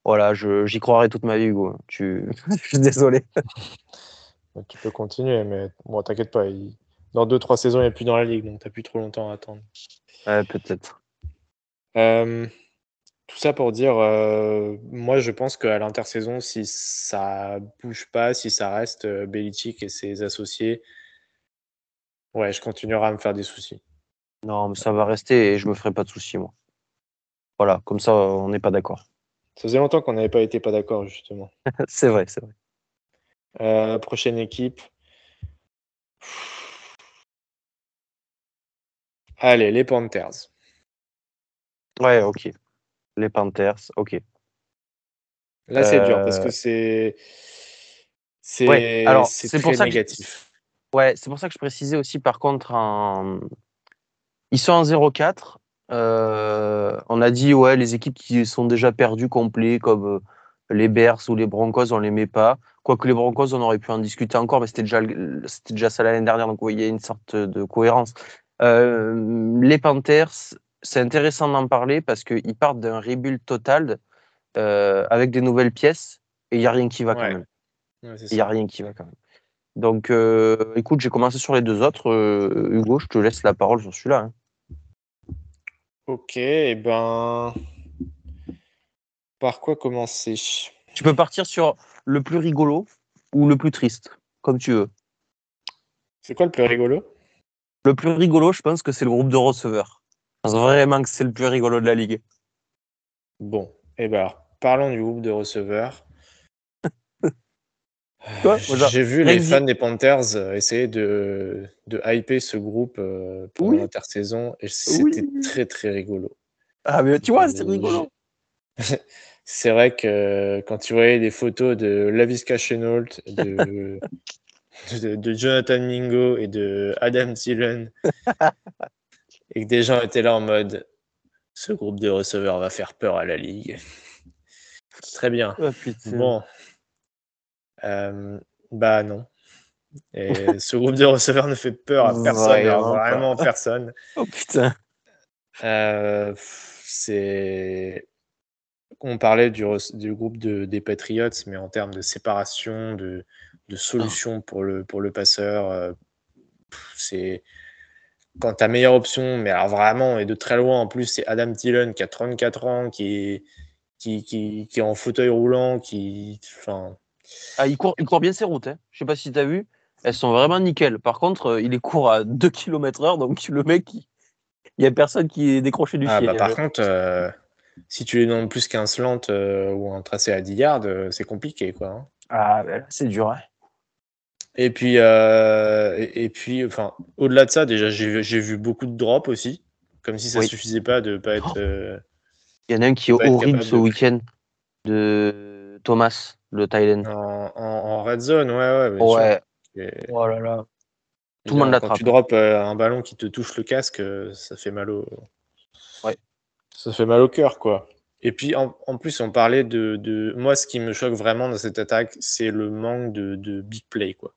Voilà, j'y croirai toute ma vie, Hugo. Tu... je suis désolé. Tu peux continuer, mais bon, t'inquiète pas. il- Dans 2-3 saisons, il n'est plus dans la ligue, donc t'as plus trop longtemps à attendre. Ouais, peut-être. Euh, tout ça pour dire, euh, moi je pense qu'à l'intersaison, si ça bouge pas, si ça reste euh, Belichick et ses associés, ouais, je continuerai à me faire des soucis. Non, mais ça va rester et je me ferai pas de soucis, moi. Voilà, comme ça, on n'est pas d'accord. Ça faisait longtemps qu'on n'avait pas été pas d'accord, justement. c'est vrai, c'est vrai. Euh, prochaine équipe. Allez, les Panthers. Ouais, ok. Les Panthers, ok. Là, c'est dur parce Euh, que c'est. C'est Ouais, alors, c'est pour ça négatif. Ouais, c'est pour ça que je précisais aussi, par contre, en... ils sont en 0-4. Euh, on a dit, ouais, les équipes qui sont déjà perdues complets, comme euh, les Bears ou les Broncos, on les met pas. Quoique les Broncos, on aurait pu en discuter encore, mais c'était déjà, c'était déjà ça l'année dernière, donc ouais, il y a une sorte de cohérence. Euh, les Panthers, c'est intéressant d'en parler parce qu'ils partent d'un rebuild total euh, avec des nouvelles pièces et il n'y a rien qui va quand même. Ouais, Il n'y a rien qui va quand même. Donc, euh, écoute, j'ai commencé sur les deux autres. Euh, Hugo, je te laisse la parole sur celui-là. hein. Ok, et ben. Par quoi commencer? Tu peux partir sur le plus rigolo ou le plus triste, comme tu veux. C'est quoi le plus rigolo? Le plus rigolo, je pense que c'est le groupe de receveurs. Je pense vraiment que c'est le plus rigolo de la ligue. Bon, et ben alors, parlons du groupe de receveurs. Toi, J'ai vu les fans des Panthers euh, essayer de, de hyper ce groupe euh, pendant Oui. l'intersaison et c'était Oui. très très rigolo. Ah, mais tu vois, c'est Euh, rigolo. C'est vrai que quand tu voyais des photos de Lavisca Chenault, de, de, de Jonathan Mingo et de Adam Thielen, et que des gens étaient là en mode ce groupe de receveurs va faire peur à la ligue. Très bien. Putain. Bon. Euh, bah non. Et ce groupe de receveurs ne fait peur à personne, alors Vraiment personne. Oh putain. Euh, c'est. On parlait du, groupe de, des Patriots, mais en termes de séparation, de, de solutions pour, le, pour le passeur, euh, c'est. Quand ta meilleure option, mais alors vraiment, et de très loin en plus, c'est Adam Thielen qui a 34 ans, qui est, qui, qui, qui est en fauteuil roulant, qui. Enfin, Ah, il, court, il court bien ses routes. Hein. Je sais pas si tu as vu. Elles sont vraiment nickel. Par contre, euh, il les court à 2 km/h. Donc, le mec, il n'y a personne qui est décroché du Ah, fil. bah, par contre, euh, si tu lui donnes plus qu'un slant euh, ou un tracé à 10 yards, euh, c'est compliqué, quoi. hein. Ah, bah, c'est dur. Hein. Et puis, et, et puis, enfin, au-delà de ça, déjà, j'ai vu beaucoup de drops aussi, comme si ça Oui. suffisait pas de pas être. Oh. Il y en a un qui est horrible ce de- week-end de Thomas, le Thailand. en, en- en red zone, ouais, ouais. bien sûr. Ouais. Et- Oh là là. Tout le monde bien, Quand l'attrape. tu drops euh, un ballon qui te touche le casque, euh, ça fait mal au. Ouais. Ça fait mal au cœur, quoi. Et puis, en, en plus, on parlait de, de. Moi, ce qui me choque vraiment dans cette attaque, c'est le manque de, de big play, quoi.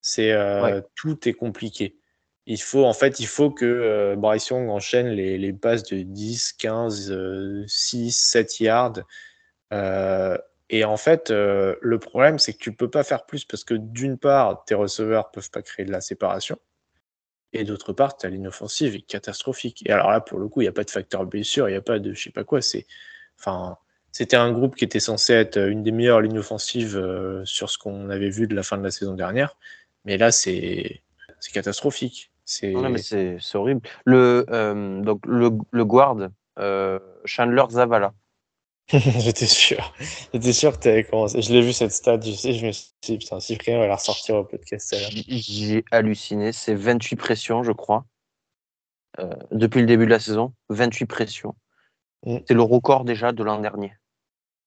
C'est euh, Ouais. tout est compliqué. Il faut, en fait, il faut que euh, Bryce Young enchaîne les, les passes de 10, 15, euh, 6, 7 yards. Et en fait, euh, le problème, c'est que tu peux pas faire plus parce que d'une part, tes receveurs peuvent pas créer de la séparation. Et d'autre part, ta ligne offensive est catastrophique. Et alors là, pour le coup, il n'y a pas de facteur blessure, il n'y a pas de je sais pas quoi. C'est, enfin, c'était un groupe qui était censé être une des meilleures lignes offensives euh, sur ce qu'on avait vu de la fin de la saison dernière. Mais là, c'est, c'est catastrophique. C'est, horrible. Le, euh, donc, le, guard, Chandler Zavala. J'étais sûr. J'étais sûr que tu avais commencé. Je l'ai vu cette stat, je sais, je me suis dit, putain, Cyprien va la ressortir au podcast. J'ai j'ai halluciné. C'est 28 pressions, je crois. Euh, depuis le début de la saison, 28 pressions. Mm. C'est le record déjà de l'an dernier.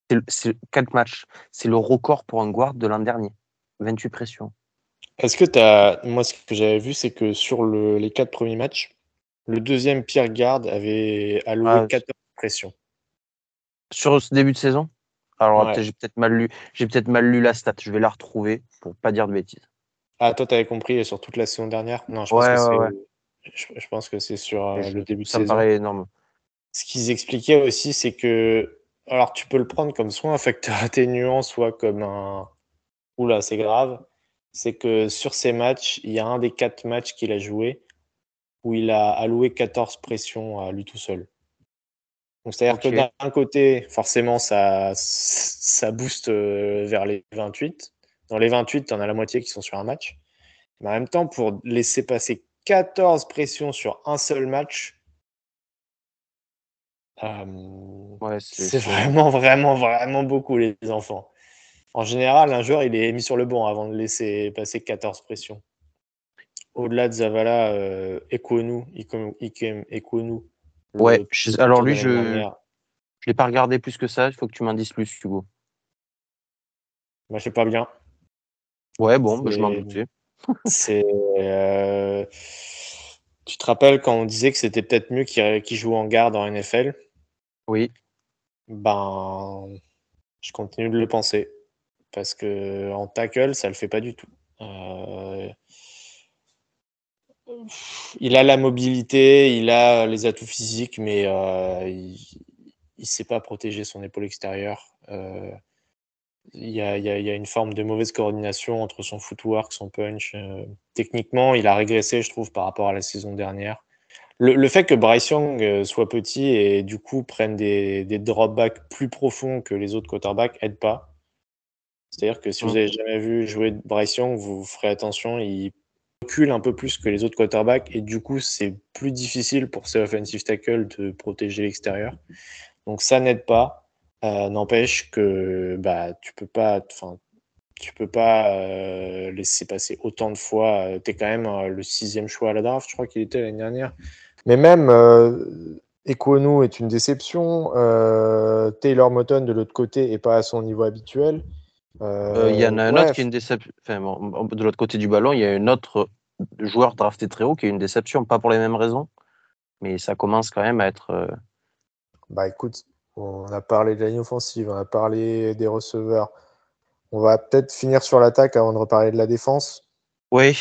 C'est le- C'est 4 matchs. C'est le record pour un guard de l'an dernier. 28 pressions. Est-ce que tu as. Moi, ce que j'avais vu, c'est que sur le- les quatre premiers matchs, le deuxième Pierre Garde avait alloué Ah, 14 pressions. Sur ce début de saison Alors, Ouais. j'ai peut-être mal lu. J'ai peut-être mal lu la stat. Je vais la retrouver pour pas dire de bêtises. Ah, toi, tu avais compris sur toute la saison dernière? Non, je Ouais, pense que ouais, c'est. Je, pense que c'est sur euh, Je- le début de Ça me saison. paraît énorme. Ce qu'ils expliquaient aussi, c'est que. Alors, tu peux le prendre comme soit un facteur atténuant, soit comme un. Oula, c'est grave. C'est que sur ces matchs, il y a un des quatre matchs qu'il a joué où il a alloué 14 pressions à lui tout seul. Donc, c'est-à-dire que d'un côté, forcément, ça, ça booste euh, vers les 28. Dans les 28, tu en as la moitié qui sont sur un match. Mais en même temps, pour laisser passer 14 pressions sur un seul match, euh, Ouais, c'est vraiment, vraiment, vraiment beaucoup, les enfants. En général, un joueur, il est mis sur le banc avant de laisser passer 14 pressions. au-delà de Zavala, euh, Ekwonu. le Ouais, je- alors lui, je je l'ai pas regardé plus que ça. Il faut que tu m'en dises plus, Hugo. Moi, je sais pas bien. Ouais, bon, bah, je m'en doutais. C'est. euh, Tu te rappelles quand on disait que c'était peut-être mieux qu'il qu'il joue en garde en NFL Oui. Ben, je continue de le penser. Parce que en tackle, ça le fait pas du tout. Euh, Il a la mobilité, il a les atouts physiques, mais euh, il ne sait pas protéger son épaule extérieure. Euh, il y, a, il y a- il y a une forme de mauvaise coordination entre son footwork, son punch. Euh, techniquement, il a régressé, je trouve, par rapport à la saison dernière. Le, le fait que Bryce Young euh, soit petit et du coup prenne des, des dropbacks plus profonds que les autres quarterbacks aide pas. C'est-à-dire que si vous Mm. avez jamais vu jouer Bryce Young, vous ferez attention, il recule un peu plus que les autres quarterbacks et du coup c'est plus difficile pour ces offensive tackles de protéger l'extérieur. Donc ça n'aide pas. Euh, N'empêche que bah tu peux pas, tu peux pas euh, laisser passer autant de fois. tu es quand même euh, le sixième choix à la draft, je crois qu'il était l'année dernière. Mais même euh, Ekwonu est une déception. euh, Taylor Moton de l'autre côté est pas à son niveau habituel. Euh, Il y en a un ouais, autre qui est une déception. Enfin, de l'autre côté du ballon, il y a un autre joueur drafté très haut qui est une déception, pas pour les mêmes raisons, mais ça commence quand même à être. euh, Bah écoute, on a parlé de la ligne offensive, on a parlé des receveurs. On va peut-être finir sur l'attaque avant de reparler de la défense. Oui,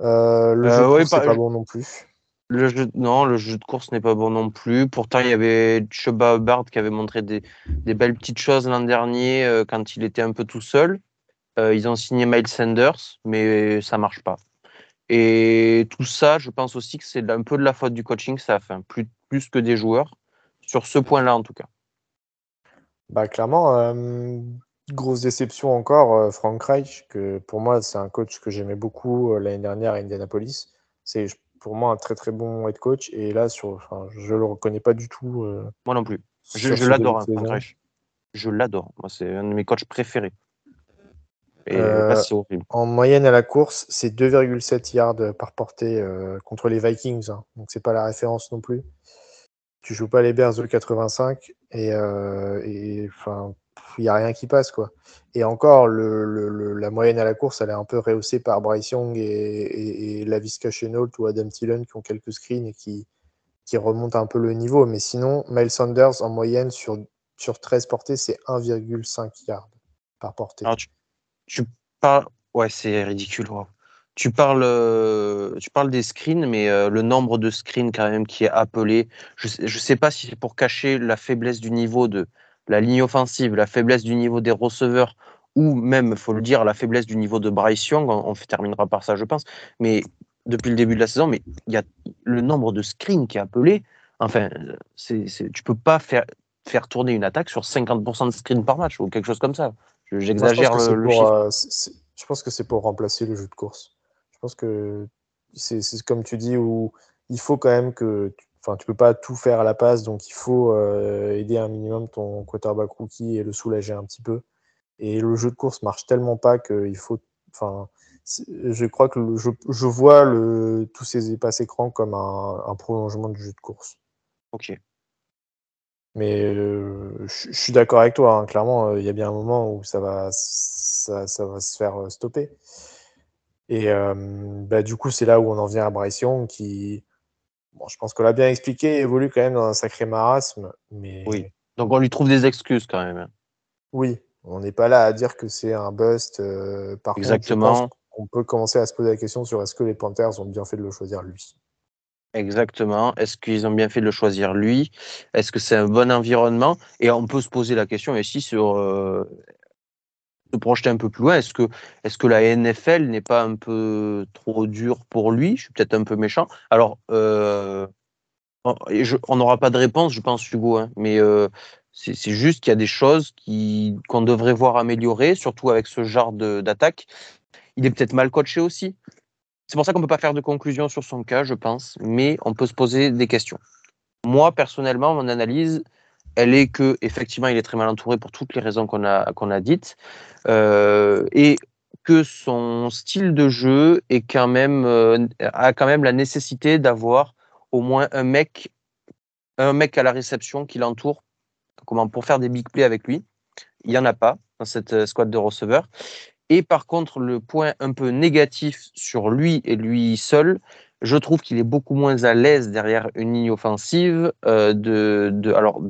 Euh, le Euh, jeu de oui, c'est pas bon non plus. Le jeu, non, le jeu de course n'est pas bon non plus. Pourtant, il y avait Chuba Hubbard qui avait montré des, belles petites choses l'an dernier euh, quand il était un peu tout seul. Euh, ils ont signé Miles Sanders, mais ça marche pas. Et tout ça, je pense aussi que c'est un peu de la faute du coaching, ça, enfin, plus, que des joueurs, sur ce point-là en tout cas. Bah clairement, euh, grosse déception encore, Frank Reich, que pour moi c'est un coach que j'aimais beaucoup l'année dernière à Indianapolis. C'est pour moi un très très bon head coach et là sur, enfin, je le reconnais pas du tout. euh, Moi non plus. Je, l'adore, hein. Je l'adore. Moi, c'est un de mes coachs préférés. Et Euh, là, c'est horrible. En moyenne à la course, c'est 2,7 yards par portée euh, contre les Vikings. hein. Donc c'est pas la référence non plus. Tu joues pas les Bears de 85 et et, enfin il y a rien qui passe quoi. Et encore le, la moyenne à la course, elle est un peu rehaussée par Bryce Young et, et, et Laviska Shenault ou Adam Thielen qui ont quelques screens et qui qui remontent un peu le niveau. Mais sinon, Miles Sanders en moyenne sur sur 13 portées, c'est 1,5 yards par portée. Tu, tu parles. Ouais, c'est ridicule. Tu parles, euh, tu parles des screens, mais euh, le nombre de screens quand même qui est appelé, je je sais pas si c'est pour cacher la faiblesse du niveau de la ligne offensive, la faiblesse du niveau des receveurs, ou même, faut le dire, la faiblesse du niveau de Bryce Young. On, on terminera par ça, je pense. Mais depuis le début de la saison, mais il y a le nombre de screens qui est appelé. Enfin, c'est, c'est, tu peux pas faire faire tourner une attaque sur 50% de screens par match ou quelque chose comme ça. Je- Moi, je J'exagère que le, c'est le pour, chiffre. euh, c'est- je pense que c'est pour remplacer le jeu de course. Je pense que c'est comme tu dis où il faut quand même que, enfin, tu peux pas tout faire à la passe, donc il faut euh, aider un minimum ton quarterback rookie et le soulager un petit peu. Et le jeu de course marche tellement pas qu'il faut, enfin, je crois que le- je, je vois le, tous ces passes écrans comme un, un prolongement du jeu de course. Ok. Mais euh, je je suis d'accord avec toi, hein. clairement, euh, il y a bien un moment où ça va, ça, ça va se faire euh, stopper. Et bah, du coup, c'est là où on en vient à Bryce Young, qui, bon, je pense qu'on l'a bien expliqué, évolue quand même dans un sacré marasme. Mais Oui. Donc on lui trouve des excuses quand même. oui, on n'est pas là à dire que c'est un bust. euh, par Exactement. qu'on peut commencer à se poser la question sur est-ce que les Panthers ont bien fait de le choisir lui. Exactement. Est-ce qu'ils ont bien fait de le choisir lui? Est-ce que c'est un bon environnement? Et on peut se poser la question aussi sur euh, se projeter un peu plus loin. Est-ce que, est que la NFL n'est pas un peu trop dure pour lui? Je suis peut-être un peu méchant. Alors, euh, on n'aura pas de réponse, je pense, Hugo. hein, mais euh, c'est juste qu'il y a des choses qu'on devrait voir améliorer, surtout avec ce genre d'attaque. Il est peut-être mal coaché aussi. C'est pour ça qu'on ne peut pas faire de conclusion sur son cas, je pense, mais on peut se poser des questions. Moi, personnellement, mon analyse, elle est que effectivement, il est très mal entouré pour toutes les raisons qu'on a, qu'on a dites, euh, et que son style de jeu est quand même, euh, a quand même la nécessité d'avoir au moins un mec, un mec à la réception qui l'entoure comment, pour faire des big plays avec lui. Il n'y en a pas dans cette euh, squad de receveurs. Et par contre, le point un peu négatif sur lui et lui seul, je trouve qu'il est beaucoup moins à l'aise derrière une ligne offensive, de, de, alors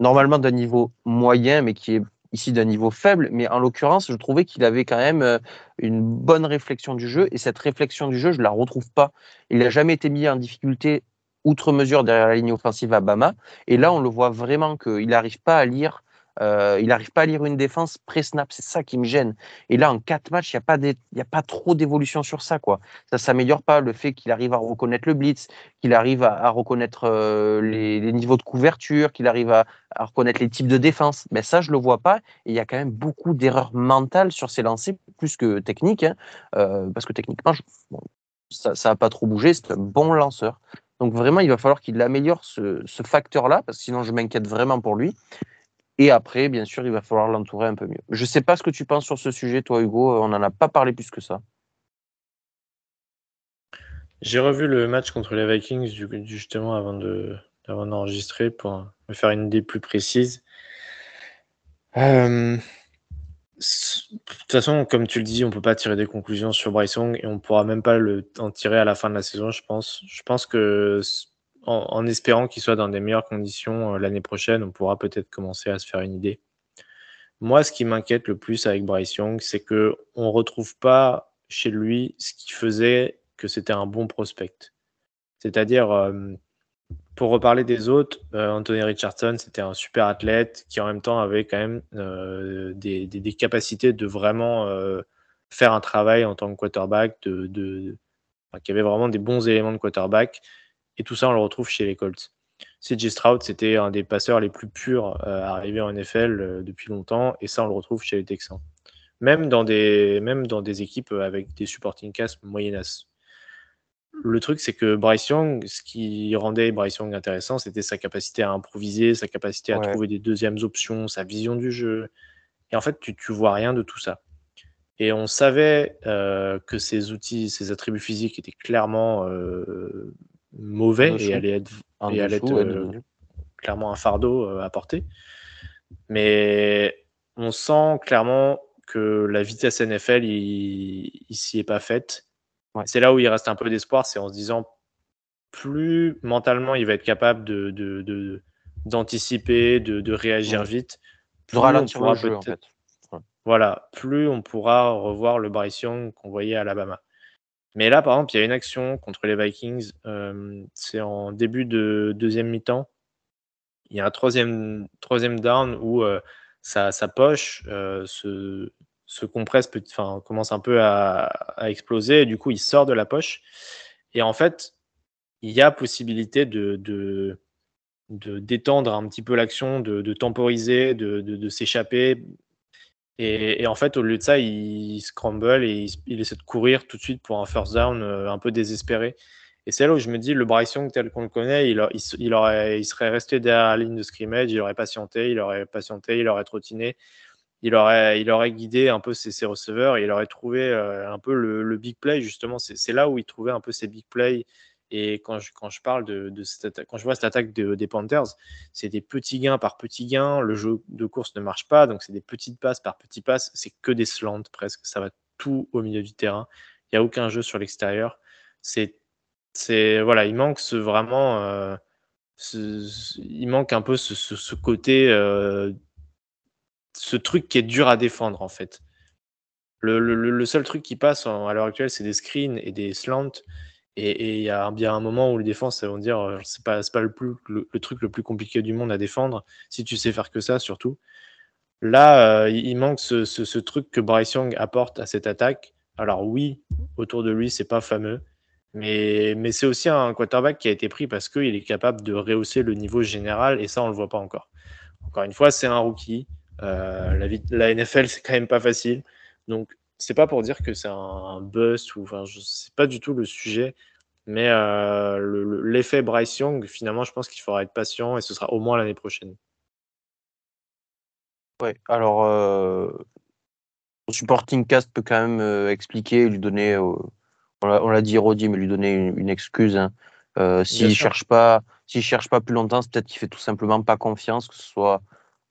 normalement d'un niveau moyen, mais qui est ici d'un niveau faible. Mais en l'occurrence, je trouvais qu'il avait quand même euh, une bonne réflexion du jeu. Et cette réflexion du jeu, je ne la retrouve pas. Il n'a jamais été mis en difficulté outre mesure derrière la ligne offensive à Bama. Et là, on le voit vraiment qu'il n'arrive pas à lire euh, il n'arrive pas à lire une défense pré-snap, c'est ça qui me gêne. Et là, en quatre matchs, il n'y a, pas trop d'évolution sur ça. Quoi. Ça ne s'améliore pas. Le fait qu'il arrive à reconnaître le blitz, qu'il arrive à, reconnaître euh, les, niveaux de couverture, qu'il arrive à, reconnaître les types de défense, mais ça, je ne le vois pas. Et il y a quand même beaucoup d'erreurs mentales sur ses lancers, plus que techniques. Hein. Euh, parce que techniquement, ça n'a pas trop bougé. C'est un bon lanceur. Donc vraiment, il va falloir qu'il améliore ce, ce facteur-là, parce que sinon, je m'inquiète vraiment pour lui. Et après, bien sûr, il va falloir l'entourer un peu mieux. Je ne sais pas ce que tu penses sur ce sujet, toi, Hugo. On n'en a pas parlé plus que ça. J'ai revu le match contre les Vikings, justement, avant d'enregistrer pour me faire une idée plus précise. Euh, de toute façon, comme tu le dis, on ne peut pas tirer des conclusions sur Bryson et on ne pourra même pas en tirer à la fin de la saison, je pense. Je pense que en, espérant qu'il soit dans des meilleures conditions euh, l'année prochaine, on pourra peut-être commencer à se faire une idée. Moi, ce qui m'inquiète le plus avec Bryce Young, c'est que on retrouve pas chez lui ce qui faisait que c'était un bon prospect. C'est-à-dire, euh, pour reparler des autres, euh, Anthony Richardson, c'était un super athlète qui en même temps avait quand même des, capacités de vraiment faire un travail en tant que quarterback, de, qui avait vraiment des bons éléments de quarterback. Et tout ça, on le retrouve chez les Colts. CJ Stroud, c'était un des passeurs les plus purs euh, arrivés en NFL euh, depuis longtemps, et ça, on le retrouve chez les Texans. Même dans des, même dans des équipes avec des supporting cast moyennas. Le truc, c'est que Bryce Young, ce qui rendait Bryce Young intéressant, c'était sa capacité à improviser, sa capacité à trouver des deuxièmes options, sa vision du jeu. Et en fait, tu, tu vois rien de tout ça. Et on savait euh, que ces outils, ces attributs physiques étaient clairement euh, mauvais et allait être, et allait être euh, clairement un fardeau euh, à porter. Mais on sent clairement que la vitesse NFL, il, s'y est pas faite. C'est là où il reste un peu d'espoir, c'est en se disant plus mentalement il va être capable de, d'anticiper, de, de, réagir vite, plus on pourra jeu, en fait. Voilà, plus on pourra revoir le Bryce Young qu'on voyait à Alabama. Mais là, par exemple, il y a une action contre les Vikings. Euh, c'est en début de deuxième mi-temps. Il y a un troisième, troisième down où euh, sa, poche euh, se, se, compresse, commence un peu à, exploser. Et du coup, il sort de la poche. Et en fait, il y a possibilité de, de, d'étendre un petit peu l'action, de, temporiser, de s'échapper et, en fait, au lieu de ça, il, scramble et il, essaie de courir tout de suite pour un first down euh, un peu désespéré. Et c'est là où je me dis, le Bryce Young tel qu'on le connaît, il, serait resté derrière la ligne de scrimmage, il aurait patienté, il aurait patienté, il aurait trottiné, il aurait, guidé un peu ses, receveurs et il aurait trouvé euh, un peu le, le big play, justement. C'est là où il trouvait un peu ses big plays et quand je, quand je parle de, quand je vois cette attaque des Panthers, c'est des petits gains par petits gains. Le jeu de course ne marche pas, donc c'est des petites passes par petites passes. C'est que des slants presque. Ça va tout au milieu du terrain. Il n'y a aucun jeu sur l'extérieur. C'est, c'est voilà, il manque vraiment, euh, il manque un peu ce, côté, euh, ce truc qui est dur à défendre en fait. Le, le seul truc qui passe à l'heure actuelle, c'est des screens et des slants. Et il y a bien un moment où les défenses vont dire euh, c'est pas, pas le, truc le plus compliqué du monde à défendre, si tu sais faire que ça surtout. Là, euh, il manque ce, truc que Bryce Young apporte à cette attaque. Alors oui, autour de lui, c'est pas fameux, mais, mais c'est aussi un quarterback qui a été pris parce qu'il est capable de rehausser le niveau général, et ça, on le voit pas encore. Encore une fois, c'est un rookie. Euh, la, la NFL, c'est quand même pas facile. Donc, c'est pas pour dire que c'est un, buzz ou enfin, sais pas du tout le sujet, mais euh, l'effet Bryce Young, finalement, je pense qu'il faudra être patient et ce sera au moins l'année prochaine. Ouais, alors euh, Son supporting cast peut quand même euh, expliquer, lui donner, euh, on l'a- dit Rodi, mais lui donner une, une excuse. hein. Euh, S'il cherche pas, s'il cherche pas plus longtemps, c'est peut-être qu'il fait tout simplement pas confiance, que ce soit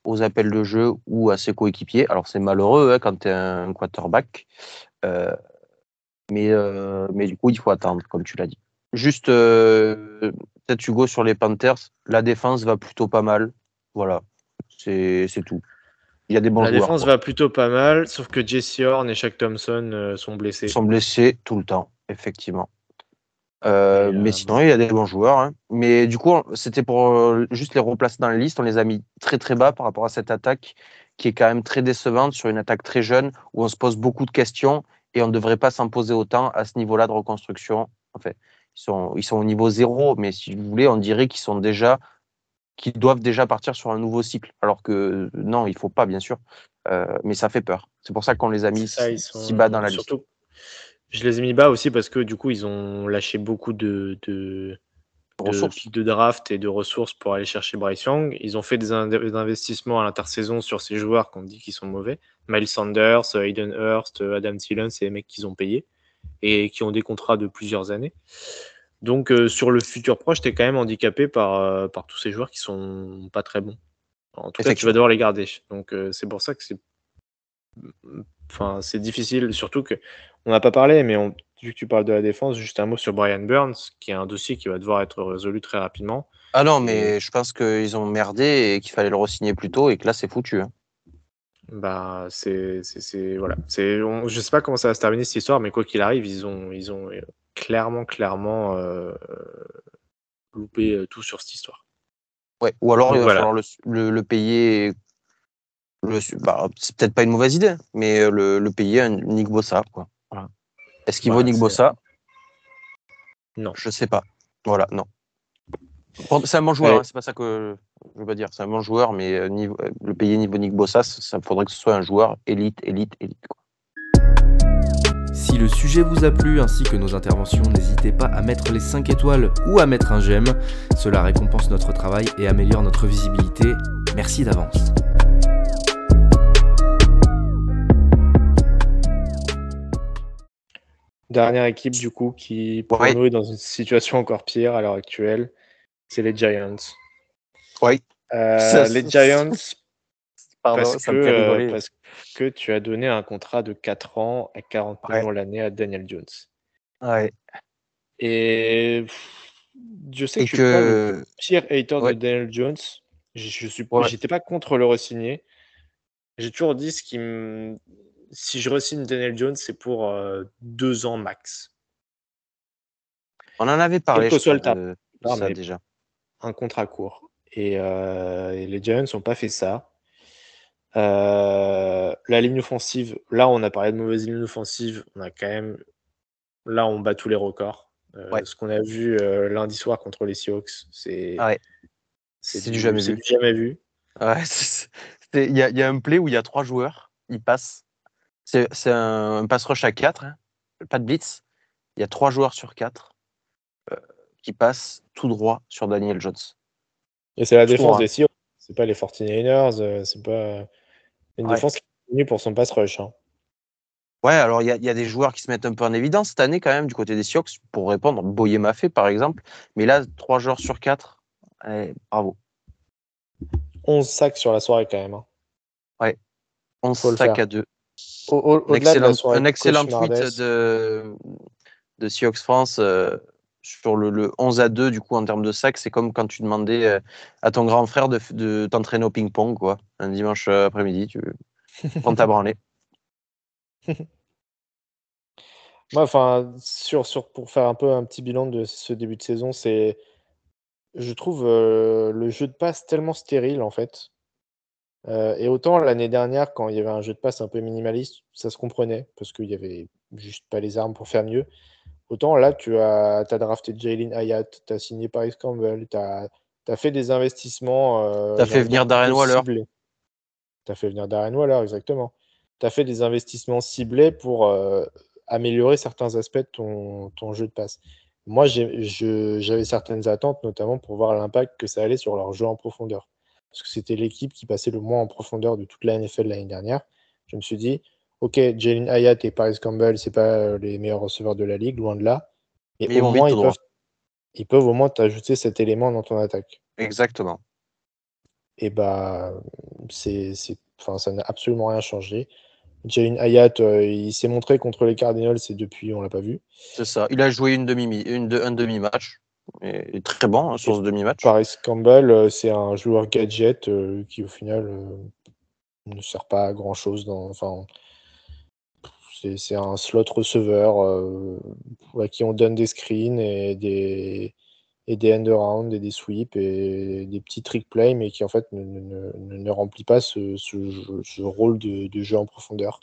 aux appels de jeu ou à ses coéquipiers. Alors c'est malheureux hein, quand tu es un quarterback, Euh, mais, euh, mais du coup il faut attendre, comme tu l'as dit. Juste, euh, peut-être Hugo sur les Panthers, la défense va plutôt pas mal. Voilà, c'est tout. Il y a des bons la joueurs. défense quoi. va plutôt pas mal, sauf que Jesse Horn et Shaq Thompson euh, sont blessés. Ils sont blessés tout le temps, effectivement. Euh, Et, mais euh, sinon, il y a des bons joueurs. hein. Mais du coup, c'était pour euh, juste les replacer dans la liste. On les a mis très très bas par rapport à cette attaque qui est quand même très décevante sur une attaque très jeune où on se pose beaucoup de questions et on ne devrait pas s'en poser autant à ce niveau-là de reconstruction. En fait, ils sont, ils sont au niveau zéro, mais si vous voulez, on dirait qu'ils sont déjà qu'ils doivent déjà partir sur un nouveau cycle. Alors que non, il faut pas, bien sûr. Euh, mais ça fait peur. C'est pour ça qu'on les a mis ça, si, sont- si bas dans la liste. Je les ai mis bas aussi parce que du coup, ils ont lâché beaucoup de, de, Ressources. de draft et de ressources pour aller chercher Bryce Young. Ils ont fait des, in- des investissements à l'intersaison sur ces joueurs qu'on dit qu'ils sont mauvais. Miles Sanders, euh, Hayden Hurst, euh, Adam Thielen, c'est les mecs qu'ils ont payés et qui ont des contrats de plusieurs années. Donc euh, sur le futur proche, tu es quand même handicapé par, euh, par tous ces joueurs qui sont pas très bons. En tout cas, tu vas devoir les garder. Donc euh, c'est pour ça que c'est enfin, c'est difficile, surtout que on n'a pas parlé, mais on- vu que tu parles de la défense, juste un mot sur Brian Burns, qui est un dossier qui va devoir être résolu très rapidement. Ah non, mais je pense qu'ils ont merdé et qu'il fallait le re-signer plus tôt et que là, c'est foutu. hein. Bah, c'est, voilà. On- je sais pas comment ça va se terminer cette histoire, mais quoi qu'il arrive, ils ont, ils ont euh, clairement, clairement euh, loupé euh, tout sur cette histoire. Ouais. Ou alors, Donc il va voilà. falloir le, le- le payer. Bah, c'est peut-être pas une mauvaise idée, mais le, le payer à Nick Bossa. Quoi. Voilà. Est-ce qu'il Voilà, vaut Nick Bossa? Non. Je sais pas. Voilà, non. Pour- C'est un bon joueur, Ouais. hein, c'est pas ça que je veux pas dire. C'est un bon joueur, mais euh, niveau, euh, le payer niveau Nick Bossa, ça, ça faudrait que ce soit un joueur élite, élite, élite. quoi. Si le sujet vous a plu ainsi que nos interventions, n'hésitez pas à mettre les 5 étoiles ou à mettre un j'aime. Cela récompense notre travail et améliore notre visibilité. Merci d'avance. Dernière équipe, du coup, qui pour Ouais. nous est dans une situation encore pire à l'heure actuelle, c'est les Giants. Ouais. Euh, Ça, les Giants, Pardon, parce, que, me euh, parce que tu as donné un contrat de 4 ans à 40 Ouais. millions l'année à Daniel Jones. Ouais. Et je sais Et que je suis pas le que. pire hater Ouais. de Daniel Jones. Je, je suis, Ouais. j'étais pas contre le re-signer. J'ai toujours dit ce qui me- si je re-signe Daniel Jones, c'est pour euh, deux ans max. On en avait parlé, que je soit le de, de Non, ça mais- déjà. un contrat court. Et, euh, et les Giants n'ont pas fait ça. Euh, la ligne offensive, là on a parlé de mauvaise ligne offensive, on a quand même, là on bat tous les records. Ouais. Ce qu'on a vu lundi soir contre les Seahawks, c'est Ah ouais. C'est du jamais c'est vu. du jamais vu. Ouais, y, il y a un play où il y a trois joueurs, ils passent. C'est un, un pass rush à 4, pas de blitz. Il y a trois joueurs sur quatre euh, qui passent tout droit sur Daniel Jones. Et c'est la défense trouve, des Seahawks, c'est pas les 49ers, euh, c'est pas une Ouais. défense qui est connue pour son pass rush. hein. Ouais, alors il y, a- il y a des joueurs qui se mettent un peu en évidence cette année quand même du côté des Seahawks pour répondre. Boyer m'a fait par exemple, mais là trois joueurs sur quatre, eh, bravo. 11 sacs sur la soirée quand même. hein. 11 Faut le sacs faire. à deux. Au- au- Un excellent, un excellent tweet de, de France euh, sur le, le 11 à 2 du coup en termes de sacs. C'est comme quand tu demandais euh, à ton grand frère de, de t'entraîner au ping-pong quoi. Un dimanche euh, après-midi, tu prends ta branlée. Moi, enfin, sur, sur, pour faire un peu un petit bilan de ce début de saison, c'est, je trouve euh, le jeu de passe tellement stérile en fait. Euh, et autant l'année dernière, quand il y avait un jeu de passe un peu minimaliste, ça se comprenait parce qu'il y avait juste pas les armes pour faire mieux. Autant là, tu as, as drafté Jalen Hayat, tu as signé Paris Campbell, tu as, fait des investissements. euh, T'as fait j'allais venir Darren Waller. Tu as fait venir Darren Waller, exactement. Tu as fait des investissements ciblés pour euh, améliorer certains aspects de ton, ton jeu de passe. Moi, j'avais certaines attentes, notamment pour voir l'impact que ça allait sur leur jeu en profondeur. Parce que c'était l'équipe qui passait le moins en profondeur de toute la NFL l'année dernière. Je me suis dit, ok, Jalen Hayat et Paris Campbell, c'est pas euh, les meilleurs receveurs de la ligue, loin de là. Mais, au moins, ils droit. peuvent, ils peuvent au moins t'ajouter cet élément dans ton attaque. Exactement. Et bah, c'est, c'est, enfin, ça n'a absolument rien changé. Jalen Hayat, euh, il s'est montré contre les Cardinals et depuis, on l'a pas vu. C'est ça. Il a joué une demi, une, de- un demi-match. Et très bon hein, sur ce demi-match. Paris Campbell, euh, c'est un joueur gadget euh, qui, au final, euh, ne sert pas à grand chose. Dans, enfin, c'est, un slot receveur à qui on donne des screens et des, et des end around et des sweeps et des petits trick plays, mais qui en fait ne, ne- ne- remplit pas ce, ce rôle de jeu en profondeur.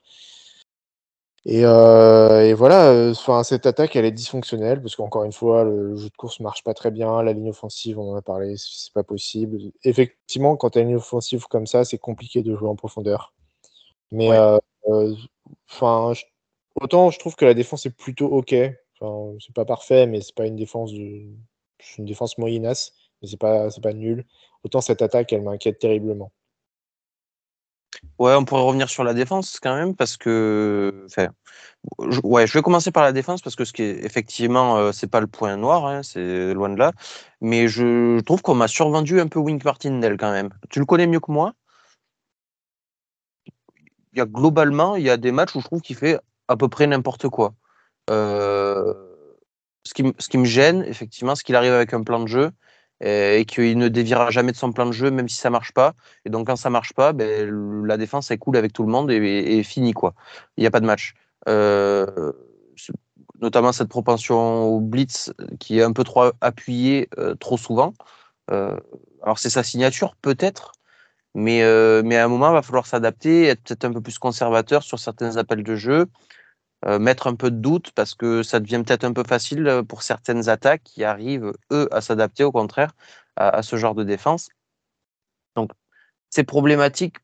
Et, euh, et voilà, euh, enfin, cette attaque, elle est dysfonctionnelle parce qu'encore une fois, le, jeu de course marche pas très bien. La ligne offensive, on en a parlé, c'est pas possible. Effectivement, quand tu as une ligne offensive comme ça, c'est compliqué de jouer en profondeur. Mais Ouais. euh, je- autant je trouve que la défense est plutôt ok. Enfin, c'est pas parfait, mais c'est pas une défense de, une défense moyenasse, mais c'est pas, c'est pas nul. Autant cette attaque, elle m'inquiète terriblement. Ouais, on pourrait revenir sur la défense quand même parce que, je, ouais, je vais commencer par la défense parce que ce qui est effectivement, euh, c'est pas le point noir, hein, c'est loin de là. Mais je trouve qu'on m'a survendu un peu Wink Martindale quand même. Tu le connais mieux que moi. Il y a globalement, il y a des matchs où je trouve qu'il fait à peu près n'importe quoi. Euh, ce qui, ce qui me gêne, effectivement, c'est qu'il arrive avec un plan de jeu et qu'il ne déviera jamais de son plan de jeu, même si ça marche pas. Et donc, quand ça marche pas, ben, la défense est cool avec tout le monde et, et, fini, quoi. Il n'y a pas de match. Euh, notamment cette propension au blitz qui est un peu trop appuyée euh, trop souvent. Euh, alors, c'est sa signature, peut-être. Mais, mais à un moment, il va falloir s'adapter, être peut-être un peu plus conservateur sur certains appels de jeu, euh, mettre un peu de doute parce que ça devient peut-être un peu facile euh, pour certaines attaques qui arrivent, eux, à s'adapter au contraire à, ce genre de défense. Donc, c'est problématique,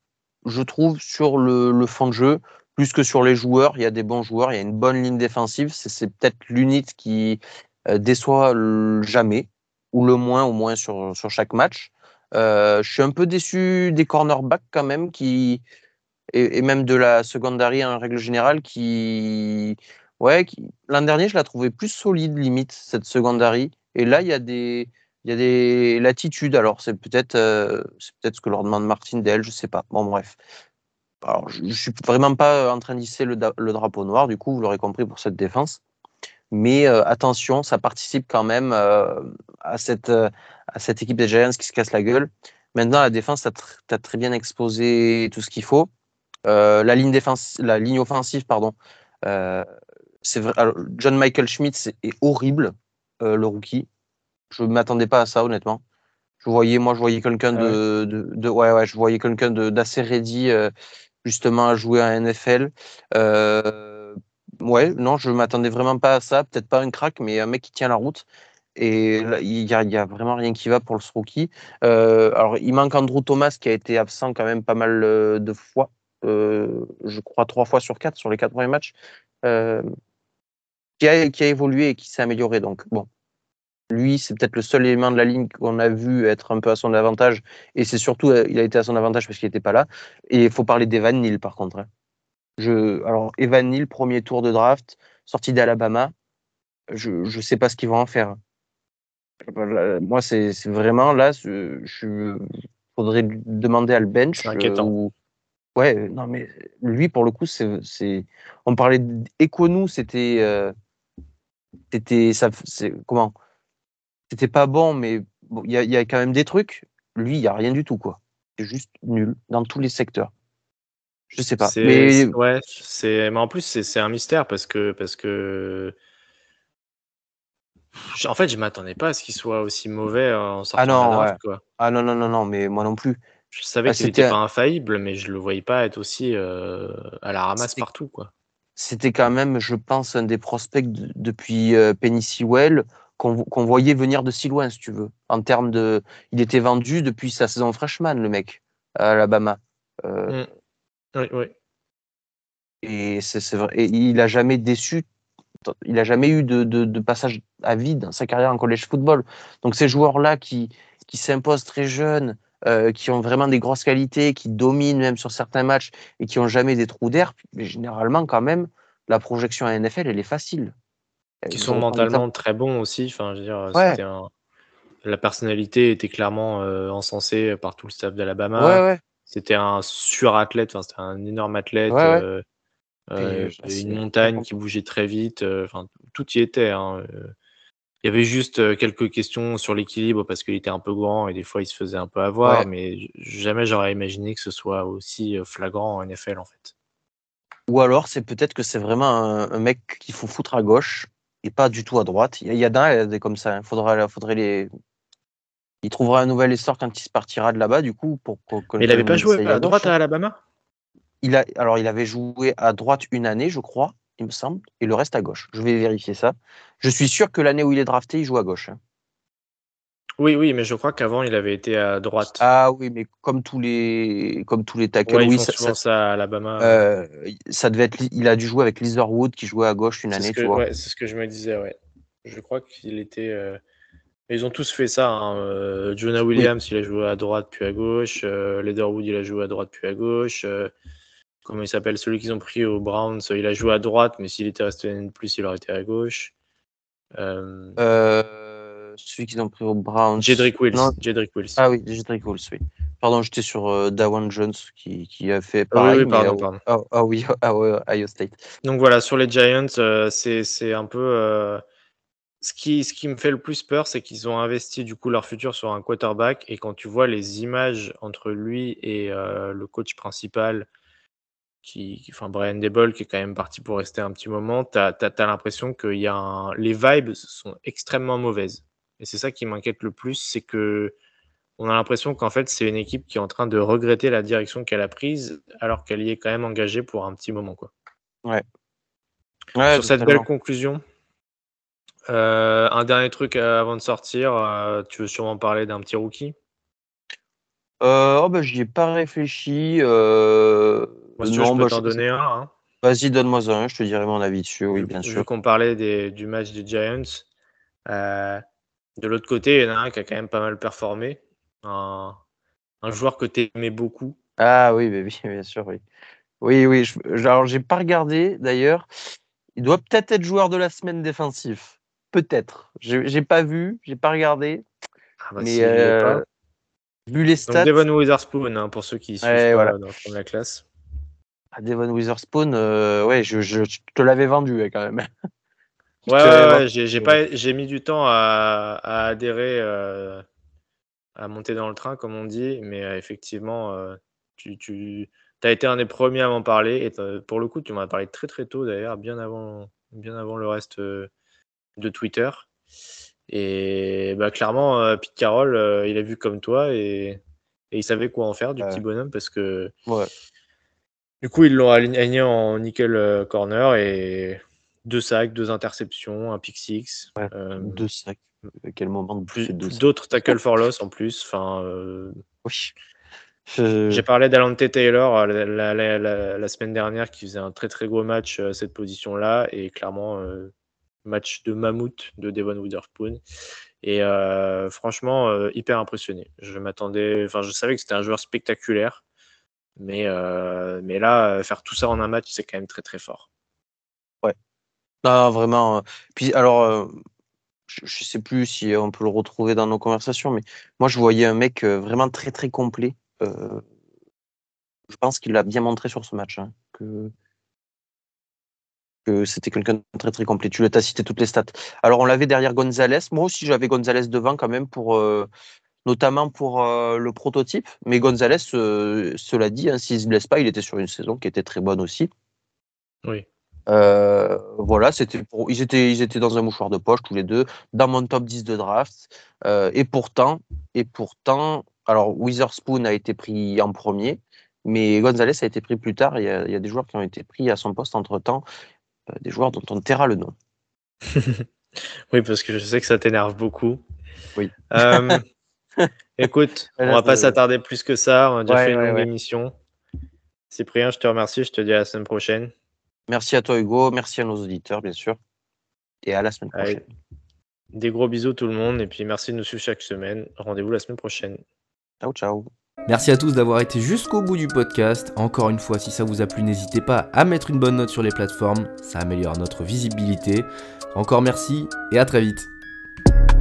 je trouve, sur le, fond de jeu, plus que sur les joueurs. Il y a des bons joueurs, il y a une bonne ligne défensive. C'est peut-être l'unité qui euh, déçoit jamais, ou le moins, au moins sur, sur chaque match. Je suis un peu déçu des cornerbacks quand même, qui, et, même de la secondary en règle générale, qui, ouais, l'an dernier, je la trouvais plus solide limite cette secondary. Et là, il y a des, il y a des latitudes. Alors c'est peut-être, euh, peut-être ce que leur demande Martindale, je sais pas. Bon bref. Je, je suis vraiment pas en train d'hisser le, le drapeau noir. Du coup, vous l'aurez compris pour cette défense. Mais euh, attention, ça participe quand même euh, à, cette, euh, à cette équipe des Giants qui se casse la gueule. Maintenant, la défense, tu as, très bien exposé tout ce qu'il faut. Euh, la, ligne la ligne offensive, pardon, euh, c'est vrai. alors, John Michael Schmitz est, est horrible, euh, le rookie. Je ne m'attendais pas à ça, honnêtement. Je voyais, moi, je voyais quelqu'un Ah ouais. de, de, de- ouais, ouais, je voyais quelqu'un de- d'assez ready, justement, à jouer à NFL. Euh, ouais, non, je m'attendais vraiment pas à ça. Peut-être pas un crack, mais un mec qui tient la route. Et il y a, y a vraiment rien qui va pour le rookie. Euh, alors, il manque Andrew Thomas qui a été absent quand même pas mal de fois. Euh, je crois trois fois sur quatre sur les quatre premiers matchs. Euh, qui, a, qui a évolué et qui s'est amélioré. Donc, bon, lui, c'est peut-être le seul élément de la ligne qu'on a vu être un peu à son avantage. Et c'est surtout, euh, il a été à son avantage parce qu'il n'était pas là. Et il faut parler d'Evan Neal, par contre. hein. Je, alors, Evan Neal, premier tour de draft, sorti d'Alabama. Je ne sais pas ce qu'ils vont en faire. Euh, Moi, c'est vraiment là, je, je faudrait demander à le bench. C'est inquiétant. euh, ou- Ouais, euh, non, mais lui, pour le coup, c'est. On parlait d'Econou, c'était. euh, C'était. Comment? C'était pas bon, mais bon, il y, a, il y a quand même des trucs. Lui, il n'y a rien du tout, quoi. C'est juste nul dans tous les secteurs. Je sais pas. Mais ouais, mais en plus, c'est, un mystère parce que, parce que, en fait, je m'attendais pas à ce qu'il soit aussi mauvais en sortant Ah non, de la ouais. quoi. Ah non, non, non, non, mais moi non plus. Je savais Ah, qu'il c'était n'était pas infaillible, mais je le voyais pas être aussi euh, à la ramasse partout, quoi. C'était quand même, je pense, un des prospects de- depuis euh, Penny Sewell qu'on vo- qu'on voyait venir de si loin, si tu veux. En termes de. Il était vendu depuis sa saison freshman, le mec, à Alabama. Euh, Oui, oui. Et c'est vrai. Et il a jamais déçu. Il a jamais eu de, de- de passage à vide dans sa carrière en college football. Donc ces joueurs-là qui, qui s'imposent très jeunes, euh, qui ont vraiment des grosses qualités, qui dominent même sur certains matchs et qui ont jamais des trous d'air, généralement quand même, la projection à NFL, elle est facile. Qui Ils sont ont- mentalement très bons aussi. Enfin, je veux dire, Ouais. c'était un- la personnalité était clairement euh, encensée par tout le staff d'Alabama. Ouais, ouais. C'était un surathlète, enfin, c'était un énorme athlète. Euh, euh, une montagne qui bougeait très vite. euh, Enfin, tout y était. hein, euh. Il y avait juste euh, quelques questions sur l'équilibre parce qu'il était un peu grand et des fois il se faisait un peu avoir, Ouais. mais jamais j'aurais imaginé que ce soit aussi euh, flagrant en NFL en fait. Ou alors, c'est peut-être que c'est vraiment un, un mec qu'il faut foutre à gauche et pas du tout à droite. Il y, a- d'un, il y a des comme ça. Il faudra, faudrait les. Il trouvera un nouvel essor quand il se partira de là-bas, du coup, pour qu'on. Mais il avait pas joué à droite à Alabama? Il a, alors, il avait joué à droite une année, je crois, il me semble, et le reste à gauche. Je vais vérifier ça. Je suis sûr que l'année où il est drafté, il joue à gauche. hein. Oui, oui, mais je crois qu'avant il avait été à droite. Ah oui, mais comme tous les, comme tous les tackles, Ouais, oui, ça, souvent ça- ça à Alabama. euh, ça devait être. Il a dû jouer avec Leatherwood qui jouait à gauche une C'est année, ce ouais, c'est ce que je me disais, ouais. Je crois qu'il était. euh, Ils ont tous fait ça. hein. Euh, Jonah Williams, il a joué à droite puis à gauche. Euh, Leatherwood, il a joué à droite puis à gauche. Comment il s'appelle Celui qu'ils ont pris aux Browns, il a joué à droite, mais s'il était resté une plus, il aurait été à gauche. Euh, Euh, celui qu'ils ont pris au Browns. Jedrick Wills. Wills. Ah oui, Jedrick Wills, oui. Pardon, j'étais sur euh, Dawan Jones qui, qui a fait Ah oui, pareil. oui, mais pardon. Ah, ah oui, à ouais, Iowa State. Donc voilà, sur les Giants, euh, c'est un peu. ce, qui, ce qui me fait le plus peur, c'est qu'ils ont investi du coup leur futur sur un quarterback. Et quand tu vois les images entre lui et le coach principal, qui, qui- enfin Brian Debol, qui est quand même parti pour rester un petit moment, tu as, l'impression que y a un- les vibes sont extrêmement mauvaises. Et c'est ça qui m'inquiète le plus, c'est que on a l'impression qu'en fait, c'est une équipe qui est en train de regretter la direction qu'elle a prise, alors qu'elle y est quand même engagée pour un petit moment. Quoi. Ouais, Sur cette belle conclusion, euh, un dernier truc euh, avant de sortir, euh, tu veux sûrement parler d'un petit rookie? Euh, oh, bah, j'y ai pas réfléchi. Euh... Moi, si tu veux, non, je peux bah, t'en je- donner un. hein. Vas-y, donne-moi un, je te dirai mon avis dessus, oui, bien vu sûr. qu'on parlait des- du match des Giants. Euh, de l'autre côté, il y en a un qui a quand même pas mal performé. Un, un joueur que tu aimais beaucoup. Ah oui, bien sûr, oui. Oui, oui, je... alors j'ai pas regardé d'ailleurs. Il doit peut-être être joueur de la semaine défensif. Peut-être. J'ai pas vu, j'ai pas regardé. Ah bah, mais pas. euh, vu les Donc stats, Devon Witherspoon, hein, pour ceux qui suivent Ouais, pas voilà. dans, dans la classe. À Devon Witherspoon, euh, ouais, je, je- je te l'avais vendu quand même. Ouais, ouais, ouais, j'ai pas, j'ai mis du temps à, à adhérer, euh, à monter dans le train, comme on dit, mais euh, effectivement, euh, tu, tu as été un des premiers à m'en parler, et pour le coup, tu m'en as parlé très très tôt d'ailleurs, bien avant, bien avant le reste de Twitter. Et bah, clairement, Pete Carroll, il a vu comme toi et, et il savait quoi en faire du petit bonhomme parce que Ouais. Du coup, ils l'ont aligné en nickel euh, corner et deux sacs, deux interceptions, un pick six. Ouais, euh, Deux sacs. À quel moment de plus- d'autres tackles for loss en plus. Enfin, euh, Oui. Je- j'ai parlé d'Alante Taylor la, la- la- la- la semaine dernière qui faisait un très très gros match à cette position-là et clairement euh, match de mammouth de Devon Witherspoon. Et franchement, hyper impressionné. Je m'attendais, enfin, je savais que c'était un joueur spectaculaire, mais, euh, mais là, euh, faire tout ça en un match, c'est quand même très très fort. Non, vraiment. euh, Puis alors, je, je sais plus si on peut le retrouver dans nos conversations, mais moi je voyais un mec vraiment très très complet. Je pense qu'il l'a bien montré sur ce match, hein, que c'était quelqu'un de très très complet. Tu as cité toutes les stats. Alors on l'avait derrière Gonzalez. Moi aussi j'avais Gonzalez devant quand même pour notamment pour euh, le prototype. Mais Gonzalez, euh, cela dit, hein, s'il se blesse pas, il était sur une saison qui était très bonne aussi. Oui. Euh, voilà, c'était pour, ils étaient, ils étaient dans un mouchoir de poche tous les deux, dans mon top 10 de draft. Et pourtant, et pourtant, alors Witherspoon a été pris en premier, mais Gonzalez a été pris plus tard. Il y a, il y a des joueurs qui ont été pris à son poste entre temps, des joueurs dont on taira le nom. Oui, parce que je sais que ça t'énerve beaucoup. Oui. Écoute, on Là, va pas s'attarder plus que ça. On a déjà Ouais, fait une ouais, longue ouais. émission. Cyprien, je te remercie. Je te dis à la semaine prochaine. Merci à toi Hugo, merci à nos auditeurs bien sûr, et à la semaine Allez. prochaine. Des gros bisous tout le monde. Et puis merci de nous suivre chaque semaine. Rendez-vous la semaine prochaine. Ciao, ciao. Merci à tous d'avoir été jusqu'au bout du podcast. Encore une fois, si ça vous a plu, n'hésitez pas à mettre une bonne note sur les plateformes, ça améliore notre visibilité. Encore merci et à très vite.